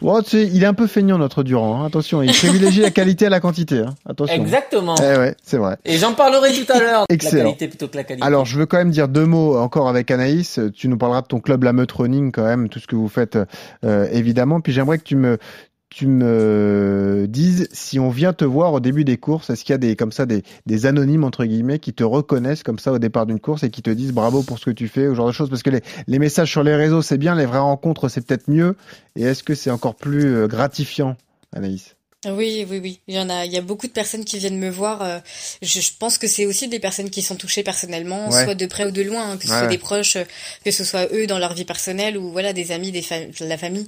Bon, tu sais, il est un peu feignant notre Durand. hein. Attention, il privilégie la qualité à la quantité. Hein. Attention. Exactement. Eh ouais, c'est vrai. Et j'en parlerai tout à l'heure. La Excellent. qualité plutôt que la qualité. Alors, je veux quand même dire deux mots encore avec Anaïs. Tu nous parleras de ton club La Meute Running, quand même, tout ce que vous faites, euh, évidemment. Puis j'aimerais que tu me tu me dises si on vient te voir au début des courses, est-ce qu'il y a des comme ça des, des anonymes entre guillemets qui te reconnaissent comme ça au départ d'une course et qui te disent bravo pour ce que tu fais, ou ce genre de choses? Parce que les, les messages sur les réseaux c'est bien, les vraies rencontres c'est peut-être mieux. Et est-ce que c'est encore plus euh, gratifiant, Anaïs? Oui, oui, oui. Il y en a, il y a beaucoup de personnes qui viennent me voir. euh, Je, je pense que c'est aussi des personnes qui sont touchées personnellement, Ouais. soit de près ou de loin, hein, que ce Ouais, soit des proches, euh, que ce soit eux dans leur vie personnelle ou voilà des amis, des de la famille.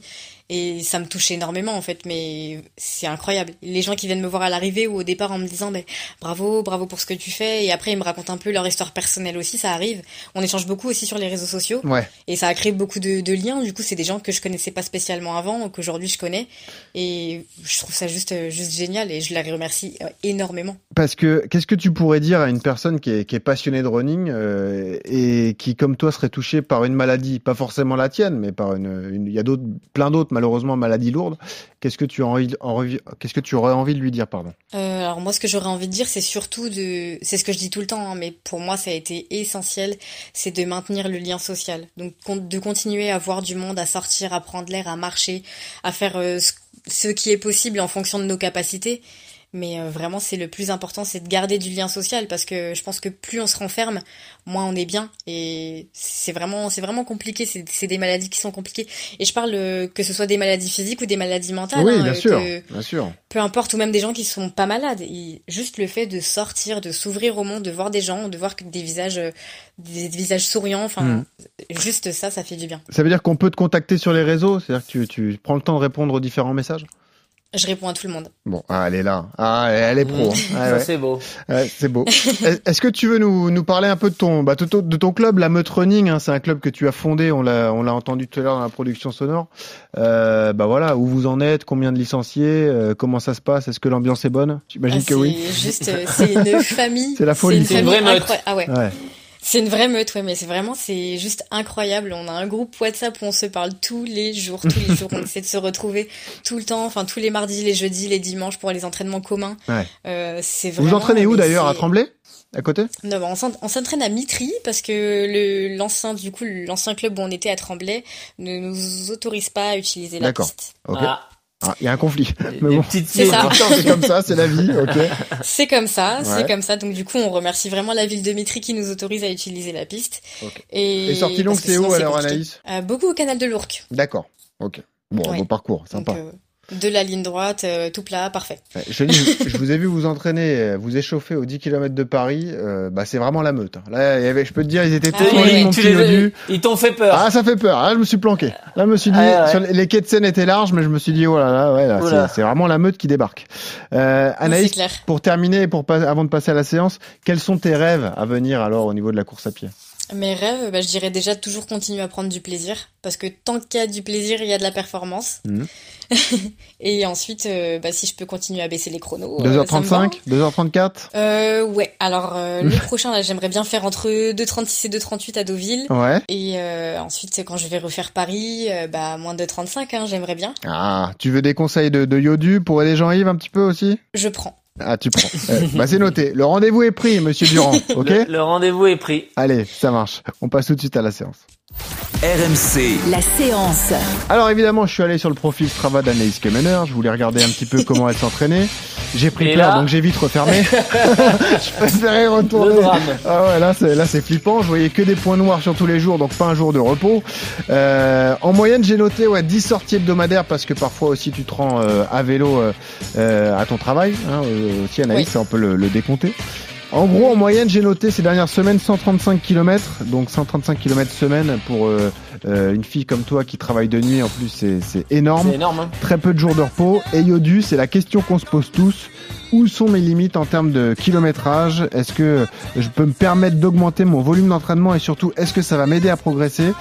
Et ça me touche énormément en fait, mais c'est incroyable. Les gens qui viennent me voir à l'arrivée ou au départ en me disant ben, bravo, bravo pour ce que tu fais, et après ils me racontent un peu leur histoire personnelle aussi, ça arrive. On échange beaucoup aussi sur les réseaux sociaux. Ouais. Et ça a créé beaucoup de, de liens. Du coup, c'est des gens que je connaissais pas spécialement avant, qu'aujourd'hui je connais. Et je trouve ça juste, juste génial et je la remercie euh, énormément. Parce que qu'est-ce que tu pourrais dire à une personne qui est, qui est passionnée de running euh, et qui, comme toi, serait touchée par une maladie, pas forcément la tienne, mais par une- il y a d'autres, plein d'autres malheureusement maladies lourdes. Qu'est-ce que tu aurais envie de lui dire, pardon? Euh, alors moi, ce que j'aurais envie de dire, c'est surtout de, c'est ce que je dis tout le temps, hein, mais pour moi, ça a été essentiel, c'est de maintenir le lien social. Donc de continuer à voir du monde, à sortir, à prendre l'air, à marcher, à faire euh, ce qui est possible en fonction de nos capacités. Mais euh, vraiment, c'est le plus important, c'est de garder du lien social parce que je pense que plus on se renferme, moins on est bien. Et c'est vraiment, c'est vraiment compliqué. C'est, des maladies qui sont compliquées. Et je parle euh, que ce soit des maladies physiques ou des maladies mentales. Oui, hein, bien euh, sûr, que- bien sûr. peu importe, ou même des gens qui sont pas malades. Il- juste le fait de sortir, de s'ouvrir au monde, de voir des gens, de voir que des visages, des visages souriants, enfin, Mm. juste ça, ça fait du bien. Ça veut dire qu'on peut te contacter sur les réseaux, c'est-à-dire que tu, tu prends le temps de répondre aux différents messages? Je réponds à tout le monde. Bon, ah, elle est là. Ah, elle est pro. Mmh. hein. Ah, ouais. c'est beau. Ouais, c'est beau. Est- Est-ce que tu veux nous, nous parler un peu de ton, bah, de ton, de ton club, la Meute Running hein, C'est un club que tu as fondé, on l'a, on l'a entendu tout à l'heure dans la production sonore. Euh, bah voilà, où vous en êtes, combien de licenciés, euh, comment ça se passe, est-ce que l'ambiance est bonne? J'imagine Ah, que oui. C'est juste, euh, c'est une famille. C'est la folie. C'est une famille vraie meute. Ah ouais. Ouais. C'est une vraie meute, ouais, mais c'est vraiment, c'est juste incroyable. On a un groupe WhatsApp où on se parle tous les jours, tous les jours. On essaie de se retrouver tout le temps, enfin tous les mardis, les jeudis, les dimanches pour les entraînements communs. Ouais. Euh, c'est Vous vraiment. entraînez où d'ailleurs À Tremblay À côté? Non, bah, on s'en- on s'entraîne à Mitry parce que le l'ancien du coup l'ancien club où on était à Tremblay ne nous autorise pas à utiliser la D'accord. piste. Ah, Ah, il y a un conflit. Mais bon, C'est comme ça, c'est la vie. Ok. C'est comme ça, Ouais. c'est comme ça. Donc du coup, on remercie vraiment la ville de Mitry qui nous autorise à utiliser la piste. Et, Et sortie longue, c'est où alors. Anaïs? Euh, Beaucoup au canal de l'Ourcq. D'accord. Ok. Bon, Ouais. beau parcours, sympa. Donc, euh, de la ligne droite, euh, tout plat, parfait. Je, vous ai vu vous entraîner, euh, vous échauffer aux 10 km de Paris. euh, bah, c'est vraiment la meute. hein. Là, il y avait, je peux te dire, ils étaient Ah tous en oui, mon petit les. Ils t'ont fait peur. Ah, ça fait peur. Là, je me suis planqué. Là, je me suis dit, Ah, ouais. sur les, les quais de Seine étaient larges, mais je me suis dit, oh là là, ouais, là, c'est- vraiment la meute qui débarque. Euh, Anaïs, pour terminer, pour pas, avant de passer à la séance, quels sont tes rêves à venir alors au niveau de la course à pied? Mes rêves, bah, je dirais déjà toujours continuer à prendre du plaisir, parce que tant qu'il y a du plaisir, il y a de la performance. Mhm. Et ensuite, euh, bah, si je peux continuer à baisser les chronos. euh, ça me va. 2h35 2h34 Euh, ouais. Alors euh, le prochain, là, j'aimerais bien faire entre 2,36 et 2,38 à Deauville. Ouais. Et euh, ensuite, quand je vais refaire Paris, euh, bah moins de 35, hein, j'aimerais bien. Ah, tu veux des conseils de, de Yodu pour aider Jean-Yves un petit peu aussi? Je prends. Ah, tu prends. Euh, bah, c'est noté. Le rendez-vous est pris, monsieur Durand. Ok? Le, le rendez-vous est pris. Allez, ça marche. On passe tout de suite à la séance. RMC, La séance. Alors évidemment, je suis allé sur le profil Strava d'Anaïs Kemener. Je voulais regarder un petit peu comment elle s'entraînait. J'ai pris peur, donc j'ai vite refermé. je préférais retourner. Le drame. Ah ouais, là c'est là c'est flippant. Je voyais que des points noirs sur tous les jours, donc pas un jour de repos. Euh, en moyenne, j'ai noté ouais 10 sorties hebdomadaires parce que parfois aussi tu te rends euh, à vélo euh, à ton travail. Hein, aussi Anaïs, Oui. ça, on peut le, le décompter. En gros, en moyenne, j'ai noté ces dernières semaines 135 km, donc 135 km semaine pour euh, euh, une fille comme toi qui travaille de nuit. En plus, c'est énorme. C'est énorme. hein. Très peu de jours de repos. Et Yodu, c'est la question qu'on se pose tous. Où sont mes limites en termes de kilométrage? Est-ce que je peux me permettre d'augmenter mon volume d'entraînement? Et surtout, est-ce que ça va m'aider à progresser?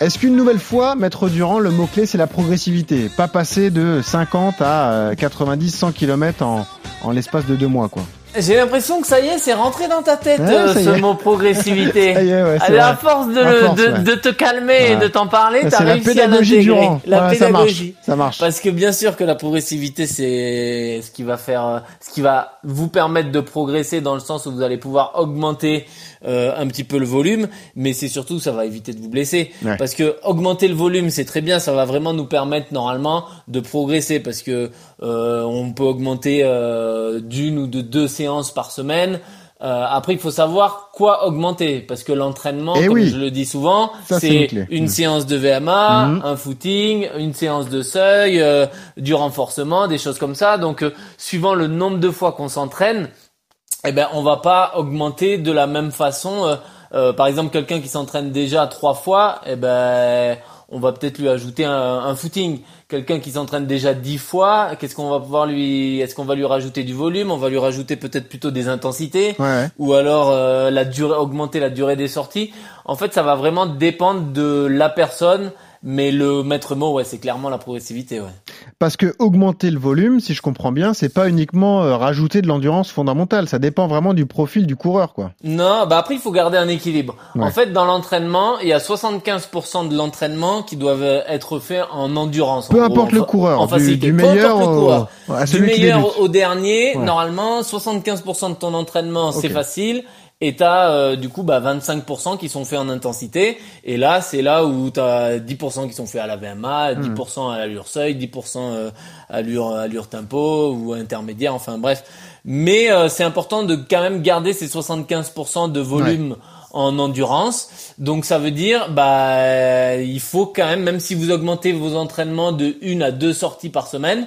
Est-ce qu'une nouvelle fois, Maître Durand, le mot-clé, c'est la progressivité? Pas passer de 50 à 90, 100 km en, en l'espace de deux mois, quoi. J'ai l'impression que ça y est, c'est rentré dans ta tête Ouais, euh, ce mot progressivité. Ça y est, ouais, c'est à force de, À le- force, de, ouais. de te calmer et de t'en parler, Ouais, t'as c'est la réussi à pédagogie l'intégrer. La Ouais, ça marche, pédagogie. ça marche. Parce que bien sûr que la progressivité, c'est ce qui va faire, euh, ce qui va vous permettre de progresser dans le sens où vous allez pouvoir augmenter euh, un petit peu le volume, mais c'est surtout ça va éviter de vous blesser. Ouais. Parce que augmenter le volume, c'est très bien, ça va vraiment nous permettre normalement de progresser parce que euh, on peut augmenter euh, d'une ou de deux séances par semaine. Euh, après, il faut savoir quoi augmenter parce que l'entraînement, Eh comme oui. je le dis souvent, c'est une Mm. séance de VMA, Mhm. un footing, une séance de seuil, euh, du renforcement, des choses comme ça. Donc, euh, suivant le nombre de fois qu'on s'entraîne, eh ben, on va pas augmenter de la même façon. euh, euh, par exemple, quelqu'un qui s'entraîne déjà trois fois, eh ben, on va peut-être lui ajouter un, un footing. Quelqu'un qui s'entraîne déjà dix fois, qu'est-ce qu'on va pouvoir lui, est-ce qu'on va lui rajouter du volume? On va lui rajouter peut-être plutôt des intensités Ouais, ouais. ou alors euh, la durée, augmenter la durée des sorties. En fait, ça va vraiment dépendre de la personne, mais le maître mot, ouais, c'est clairement la progressivité, ouais. Parce que augmenter le volume, si je comprends bien, c'est pas uniquement euh, rajouter de l'endurance fondamentale. Ça dépend vraiment du profil du coureur, quoi. Non, bah après il faut garder un équilibre. Ouais. En fait, dans l'entraînement, il y a 75% de l'entraînement qui doivent être faits en endurance. Peu en importe le coureur, en du- Peu meilleur importe le au- à du celui meilleur au dernier, Ouais. normalement 75% de ton entraînement c'est facile. Et t'as euh, du coup bah 25% qui sont faits en intensité et là c'est là où t'as 10% qui sont faits à la VMA, Hmm. 10% à l'allure seuil, 10% euh, à allure allure tempo ou intermédiaire enfin bref. Mais euh, c'est important de quand même garder ces 75% de volume en endurance. Donc ça veut dire bah il faut quand même même si vous augmentez vos entraînements de une à deux sorties par semaine,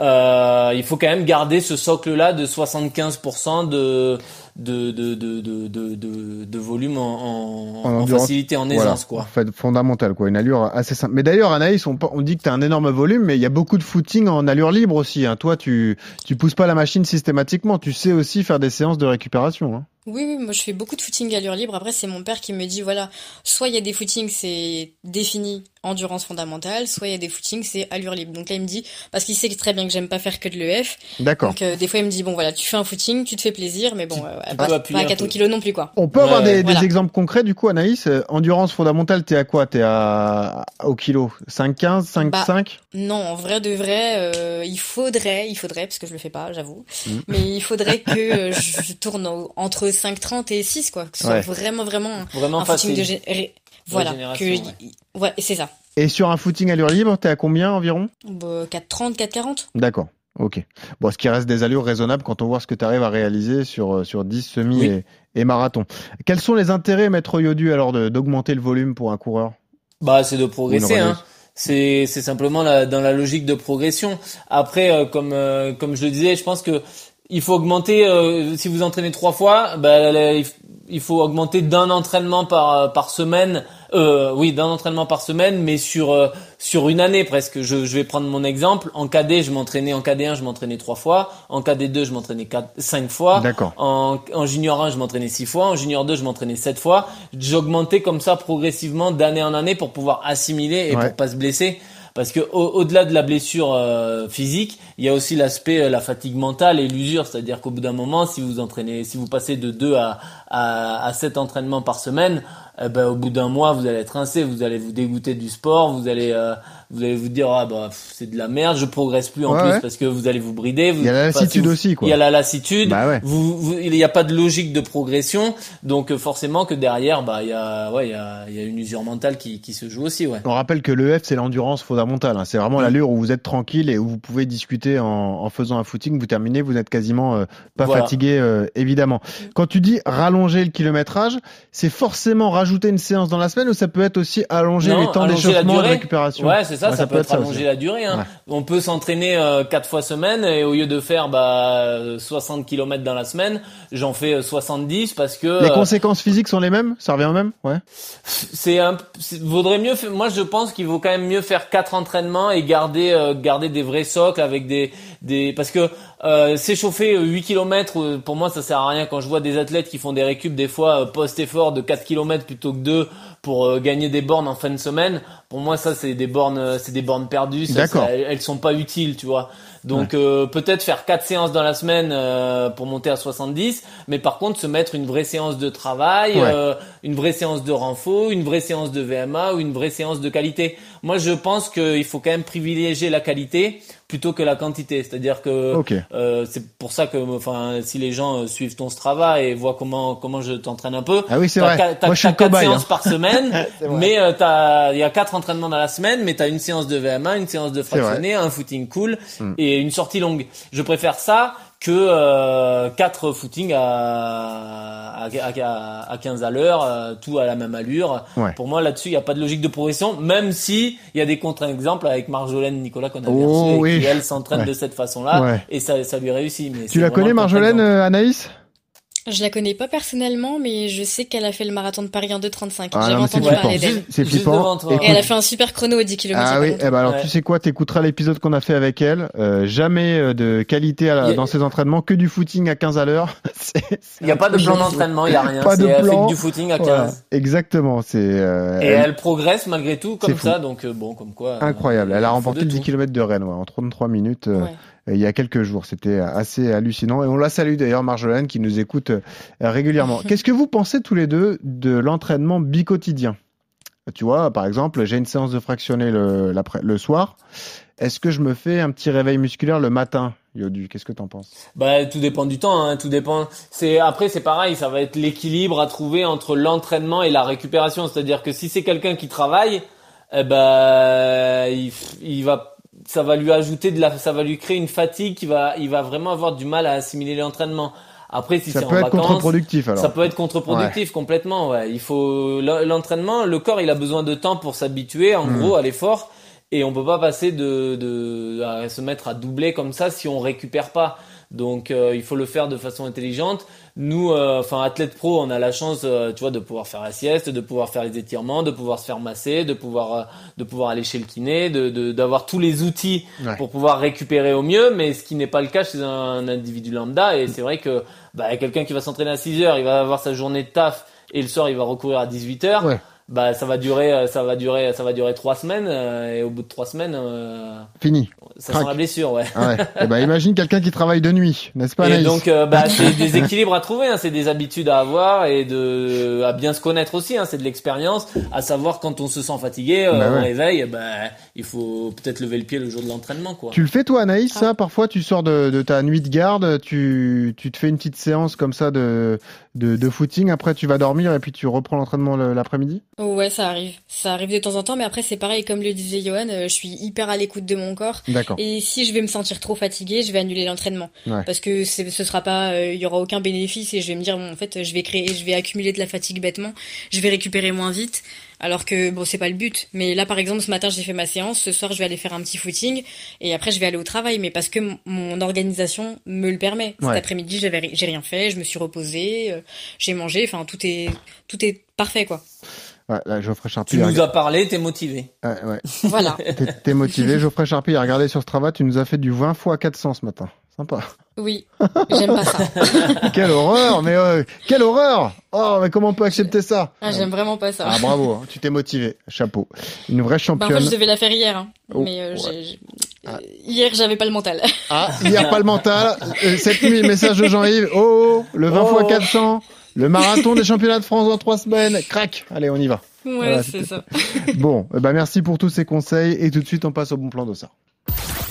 euh, il faut quand même garder ce socle-là de 75% de de, de, de, de, de, volume en, en, en facilité, en Voilà. aisance, quoi. En fait, fondamental, quoi. Une allure assez simple. Mais d'ailleurs, Anaïs, on, on dit que t'as un énorme volume, mais il y a beaucoup de footing en allure libre aussi. Hein. Toi, tu, tu pousses pas la machine systématiquement. Tu sais aussi faire des séances de récupération. Hein. Oui, oui, moi je fais beaucoup de footing à allure libre. Après, c'est mon père qui me dit voilà, soit il y a des footings, c'est défini endurance fondamentale, soit il y a des footings, c'est allure libre. Donc là, il me dit, parce qu'il sait très bien que j'aime pas faire que de l'EF. D'accord. Donc euh, des fois, il me dit bon, voilà, tu fais un footing, tu te fais plaisir, mais bon, euh, tu pas, pas à un 400 peu. kilos non plus, quoi. On peut avoir Ouais, des, voilà. exemples concrets, du coup, Anaïs. Euh, endurance fondamentale, t'es à quoi? T'es à, au kilo? 5,15, 5,5 Bah, Non, en vrai de vrai, euh, il faudrait, il faudrait, parce que je le fais pas, j'avoue, Mm. mais il faudrait que je, tourne entre 5,30 et 6, quoi. Que ce soit vraiment, vraiment un, Vraiment un footing de gé- Voilà, que, ouais. ouais, c'est ça. Et sur un footing allure libre, t'es à combien environ? Bah, 4,30, 4,40. D'accord. Ok. Bon, ce qui reste des allures raisonnables quand on voit ce que tu arrives à réaliser sur, euh, sur 10 semi Oui. et, et marathon. Quels sont les intérêts, Maître Yodu, alors d'augmenter le volume pour un coureur? Bah, c'est de progresser. Hein. C'est c'est simplement la, dans la logique de progression. Après, euh, comme euh, comme je le disais, je pense que il faut augmenter. euh, si vous entraînez trois fois, bah, il faut augmenter d'un entraînement par par semaine. Euh, oui, d'un entraînement par semaine, mais sur euh, sur une année presque. Je, je vais prendre mon exemple. En KD, je m'entraînais en KD1, je m'entraînais trois fois. En KD2, je m'entraînais quatre, cinq fois. D'accord. En, en junior 1, je m'entraînais 6 fois. En junior 2, je m'entraînais 7 fois. J'augmentais comme ça progressivement d'année en année pour pouvoir assimiler et Ouais. pour pas se blesser. Parce que au- au-delà de la blessure euh, physique, il y a aussi l'aspect euh, la fatigue mentale et l'usure, c'est-à-dire qu'au bout d'un moment, si vous entraînez, si vous passez de 2 à à, à 7 entraînements par semaine, eh ben, au bout d'un mois, vous allez être rincé, vous allez vous dégoûter du sport, vous allez euh, vous allez vous dire ah bah c'est de la merde, je progresse plus en Ouais, plus ouais. parce que vous allez vous brider. Vous, Il y a la lassitude vous- aussi, quoi. Il y a la lassitude. Bah ouais. vous, vous- il n'y a pas de logique de progression, donc euh, forcément que derrière, bah il y a, ouais, il y a, il y a une usure mentale qui, qui se joue aussi, ouais. On rappelle que l'EF, c'est l'endurance fondamentale. hein. C'est vraiment l'allure où vous êtes tranquille et où vous pouvez discuter en, en faisant un footing. Vous terminez, vous n'êtes quasiment euh, pas Voilà. fatigué, euh, évidemment. Quand tu dis rallonger le kilométrage, c'est forcément rajouter une séance dans la semaine ou ça peut être aussi allonger Non, les temps d'échauffement et de récupération? Ouais, c'est ça, Ouais, ça, peut, être ça allonger la durée. Hein. Ouais. On peut s'entraîner euh, quatre fois semaine et au lieu de faire bah, euh, 60 km dans la semaine, j'en fais euh, 70 parce que Les euh, conséquences physiques sont les mêmes? Ça revient au même? Ouais. c'est un vaudrait mieux moi je pense qu'il vaut quand même mieux faire quatre entraînements et garder euh, garder des vrais socles avec des des parce que euh, s'échauffer 8 km, pour moi ça sert à rien quand je vois des athlètes qui font des récup des fois euh, post-effort de 4 km plutôt que 2 pour euh, gagner des bornes en fin de semaine. Pour moi ça c'est des bornes euh, c'est des bornes perdues, ça, elles, sont pas utiles, tu vois. Donc euh, peut-être faire quatre séances dans la semaine euh, pour monter à 70, mais par contre se mettre une vraie séance de travail, Ouais. euh, une vraie séance de renfort, une vraie séance de VMA ou une vraie séance de qualité. Moi je pense qu'il faut quand même privilégier la qualité plutôt que la quantité. C'est-à-dire que euh, c'est pour ça que enfin si les gens euh, suivent ton Strava et voient comment comment je t'entraîne un peu. Ah oui, c'est t'as vrai. T'as Moi, je suis quatre cobaye, séances hein. par semaine, mais euh, t'as il y a quatre entraînements dans la semaine, mais t'as une séance de VMA, une séance de fractionné, un footing cool Mm. et une sortie longue. Je préfère ça que euh, quatre footings à, à, à, à 15 à l'heure, euh, tout à la même allure. Ouais. Pour moi, là-dessus, il n'y a pas de logique de progression, même si il y a des contre-exemples avec Marjolaine Nicolas qu'on a Oh, reçu et qui, elle, s'entraîne Ouais. de cette façon-là Ouais. et ça, ça lui réussit. Mais Tu la connais, Marjolaine, euh, Anaïs? Je la connais pas personnellement, mais je sais qu'elle a fait le marathon de Paris en 2,35. Ah, J'avais entendu parler d'elle. C'est flippant. Et elle a fait un super chrono au 10 km. Ah oui, eh ben alors tu sais quoi, t'écouteras l'épisode qu'on a fait avec elle. Euh, jamais euh, de qualité à la- a- dans ses entraînements, que du footing à 15 à l'heure. Il n'y a pas de plan d'entraînement, il n'y a rien. Pas de C'est- Elle fait plan. que du footing à 15. Voilà, exactement. C'est euh, Et elle- elle progresse malgré tout comme C'est fou. ça, donc euh, bon, comme quoi. euh, incroyable. Elle a remporté le 10 tout. km de Rennes ouais, en 33 minutes. Euh, euh, Il y a quelques jours, c'était assez hallucinant et on la salue d'ailleurs Marjolaine qui nous écoute euh, régulièrement. Qu'est-ce que vous pensez tous les deux de l'entraînement bicotidien Tu vois, par exemple, j'ai une séance de fractionné le, soir. Est-ce que je me fais un petit réveil musculaire le matin, Yodu Qu'est-ce que t'en penses? Bah, tout dépend du temps, hein, tout dépend. C'est après, c'est pareil, ça va être l'équilibre à trouver entre l'entraînement et la récupération. C'est-à-dire que si c'est quelqu'un qui travaille, eh ben, il, il va, ça va lui ajouter de la, ça va lui créer une fatigue qui va, il va vraiment avoir du mal à assimiler l'entraînement. Après, si Ça c'est peut en être vacances, contre-productif alors. ça peut être contre-productif complètement. Ouais. Il faut l'en- l'entraînement, le corps, il a besoin de temps pour s'habituer, en Mm. gros, à l'effort. Et on peut pas passer de, de à se mettre à doubler comme ça si on récupère pas. Donc euh, il faut le faire de façon intelligente. Nous, euh, enfin athlète pro, on a la chance, euh, tu vois, de pouvoir faire la sieste, de pouvoir faire les étirements, de pouvoir se faire masser, de pouvoir euh, de pouvoir aller chez le kiné, de de- d'avoir tous les outils Ouais. pour pouvoir récupérer au mieux. Mais ce qui n'est pas le cas chez un, individu lambda. Et c'est vrai que bah, quelqu'un qui va s'entraîner à 6 heures, il va avoir sa journée de taf et le soir il va recourir à 18 heures. Ouais. Bah ça va durer, euh, ça va durer, ça va durer trois semaines euh, et au bout de trois semaines, euh, Fini. ça Crac. sent la blessure, ouais. Ah ouais. Eh ben, imagine quelqu'un qui travaille de nuit, n'est-ce pas Et Anaïs donc, euh, bah, c'est des équilibres à trouver, hein, c'est des habitudes à avoir et de à bien se connaître aussi. Hein, c'est de l'expérience, à savoir quand on se sent fatigué, euh, Bah ouais. réveil, bah, il faut peut-être lever le pied le jour de l'entraînement, quoi. Tu le fais toi Anaïs Ah. ça Parfois tu sors de, de ta nuit de garde, tu, tu te fais une petite séance comme ça de, de, de footing, après tu vas dormir et puis tu reprends l'entraînement le- l'après-midi? Ouais, ça arrive. Ça arrive de temps en temps, mais après, c'est pareil, comme le disait Johan, euh, je suis hyper à l'écoute de mon corps. D'accord. Et si je vais me sentir trop fatiguée, je vais annuler l'entraînement. Ouais. Parce que ce sera pas, euh, il y aura aucun bénéfice et je vais me dire, bon, en fait, je vais créer, je vais accumuler de la fatigue bêtement, je vais récupérer moins vite. Alors que bon, c'est pas le but. Mais là, par exemple, ce matin, j'ai fait ma séance. Ce soir, je vais aller faire un petit footing et après, je vais aller au travail. Mais parce que mon organisation me le permet. Cet Ouais. après-midi, j'avais, j'ai rien fait. Je me suis reposée, euh, j'ai mangé. Enfin, tout est, tout est parfait, quoi. Ouais, là, Geoffrey Charpie. Tu a- nous as parlé, t'es motivé. Ouais, ouais. Voilà. T'es- T'es motivé. Geoffrey Charpie a regardé sur Strava, tu nous as fait du 20 fois 400 ce matin. Sympa. Oui. J'aime pas ça. quelle horreur Mais euh, quelle horreur Oh, mais comment on peut accepter ça Ah, j'aime vraiment pas ça. Ah bravo, hein, tu t'es motivé. Chapeau. Une vraie Bah, en championne. fait, je devais la faire hier, hein. Oh, mais euh, ouais. j'ai- j'ai- euh, hier, j'avais pas le mental. Ah, hier pas le mental. Euh, Cette nuit, message de Jean-Yves. Oh, le 20 Oh. x 400. Le marathon des championnats de France dans trois semaines. Crac. Allez, on y va. Ouais, Voilà, c'est ça. Bon, ben merci pour tous ces conseils et tout de suite on passe au bon plan d'Ossard.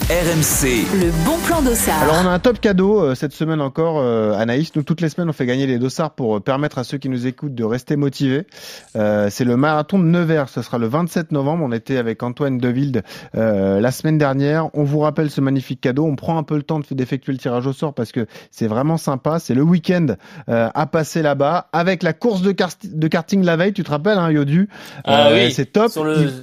RMC, Le bon plan d'Ossard. Alors on a un top cadeau euh, cette semaine encore, euh, Anaïs. Nous toutes les semaines on fait gagner les dossards pour euh, permettre à ceux qui nous écoutent de rester motivés. Euh, c'est le marathon de Nevers, ce sera le 27 novembre. On était avec Antoine Deville euh, la semaine dernière. On vous rappelle ce magnifique cadeau. On prend un peu le temps de- d'effectuer le tirage au sort parce que c'est vraiment sympa. C'est le week-end euh, à passer là-bas avec la course de, kart- de karting la veille. Tu te rappelles, hein, Yodu? Ah Euh, oui. C'est top. Sur le, Il-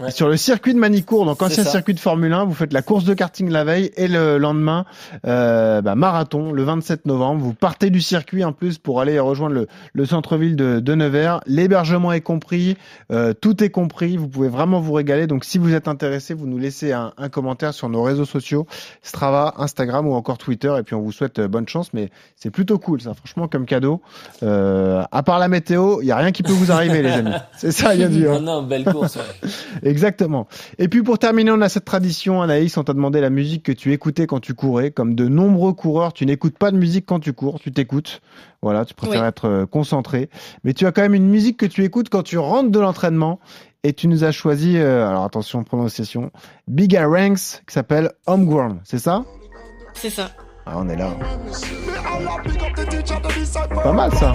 Ouais. Sur le circuit de Manicourt, donc ancien circuit de Formule 1, vous faites la course de karting la veille et le lendemain euh, bah, marathon le 27 novembre. Vous partez du circuit en plus pour aller rejoindre le, le centre-ville de, de Nevers. L'hébergement est compris, euh, tout est compris. Vous pouvez vraiment vous régaler. Donc si vous êtes intéressé, vous nous laissez un, un commentaire sur nos réseaux sociaux, Strava, Instagram ou encore Twitter. Et puis on vous souhaite euh, bonne chance. Mais c'est plutôt cool ça, franchement comme cadeau. Euh, à part la météo, il y a rien qui peut vous arriver les amis. C'est ça, il y a du. non, non, belle course. Ouais. Exactement. Et puis pour terminer, on a cette tradition, Anaïs, on t'a demandé la musique que tu écoutais quand tu courais. Comme de nombreux coureurs, tu n'écoutes pas de musique quand tu cours, tu t'écoutes. Voilà, tu préfères Oui. être euh, concentré. Mais tu as quand même une musique que tu écoutes quand tu rentres de l'entraînement. Et tu nous as choisi, euh, alors attention, prononciation, Big Ranks, qui s'appelle Homegrown. C'est ça? C'est ça. Ah, on est là. Pas mal ça.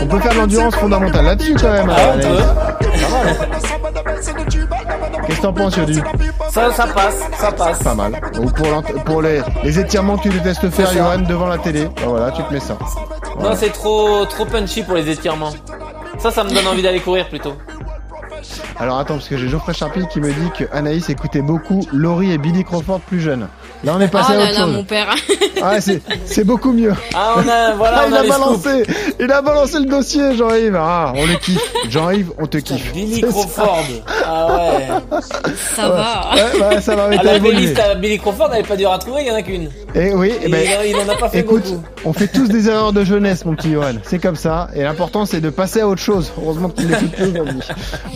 On peut faire l'endurance fondamentale là-dessus quand même. Ah. Qu'est-ce que t'en penses, Yodu Ça, ça passe, ça passe. Pas mal. Ou pour, pour les, les étirements que tu détestes faire. Johan, devant la télé. Ben voilà, tu te mets ça. Non, c'est trop, trop punchy pour les étirements. Ça, ça me donne envie d'aller courir plutôt. Alors attends, parce que j'ai Geoffrey Charpie qui me dit que Anaïs écoutait beaucoup Laurie et Billy Crawford plus jeunes. Là, on est passé oh à là autre là, chose. mon père. Ah, c'est, c'est beaucoup mieux. Ah, on a, voilà, Ah, on il a a les scoops. balancé, il a balancé le dossier, Jean-Yves. Ah, on le kiffe. Jean-Yves, on te kiffe. Billy C'est ça. Crawford. Ah ouais. Ça va. Ouais, bah, ça va, la playlist à Billy Crawford, elle n'est pas dure à trouver, il y en a qu'une. Et oui, eh Et ben, il, en- il en a pas fait écoute, beaucoup. on fait tous des erreurs de jeunesse, mon petit Johan. C'est comme ça. Et l'important, c'est de passer à autre chose. Heureusement que tu l'écoutes plus aujourd'hui.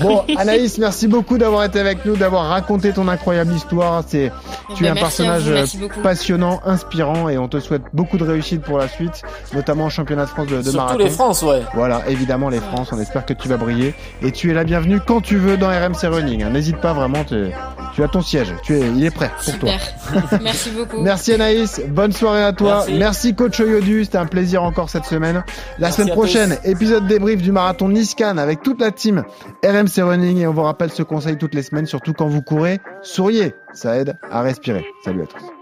Bon, Anaïs, merci beaucoup d'avoir été avec nous, d'avoir raconté ton incroyable histoire. C'est, tu es Ben, un merci à personnage vous, beaucoup. passionnant, inspirant, et on te souhaite beaucoup de réussite pour la suite, notamment au championnat de France de, de Surtout marathon. les France, ouais. Voilà, évidemment les France, on espère que tu vas briller. Et tu es la bienvenue quand tu veux dans RMC Running. hein. N'hésite pas vraiment, tu, tu as ton siège. Tu es, il est prêt pour toi. Super. Merci beaucoup. Merci Anaïs, bonne soirée à toi. Merci. coach Yodu, c'était un plaisir encore cette semaine. La Merci semaine prochaine, épisode débrief du marathon Niscan avec toute la team RMC Et on vous rappelle ce conseil toutes les semaines, surtout quand vous courez, souriez, ça aide à respirer. Salut à tous.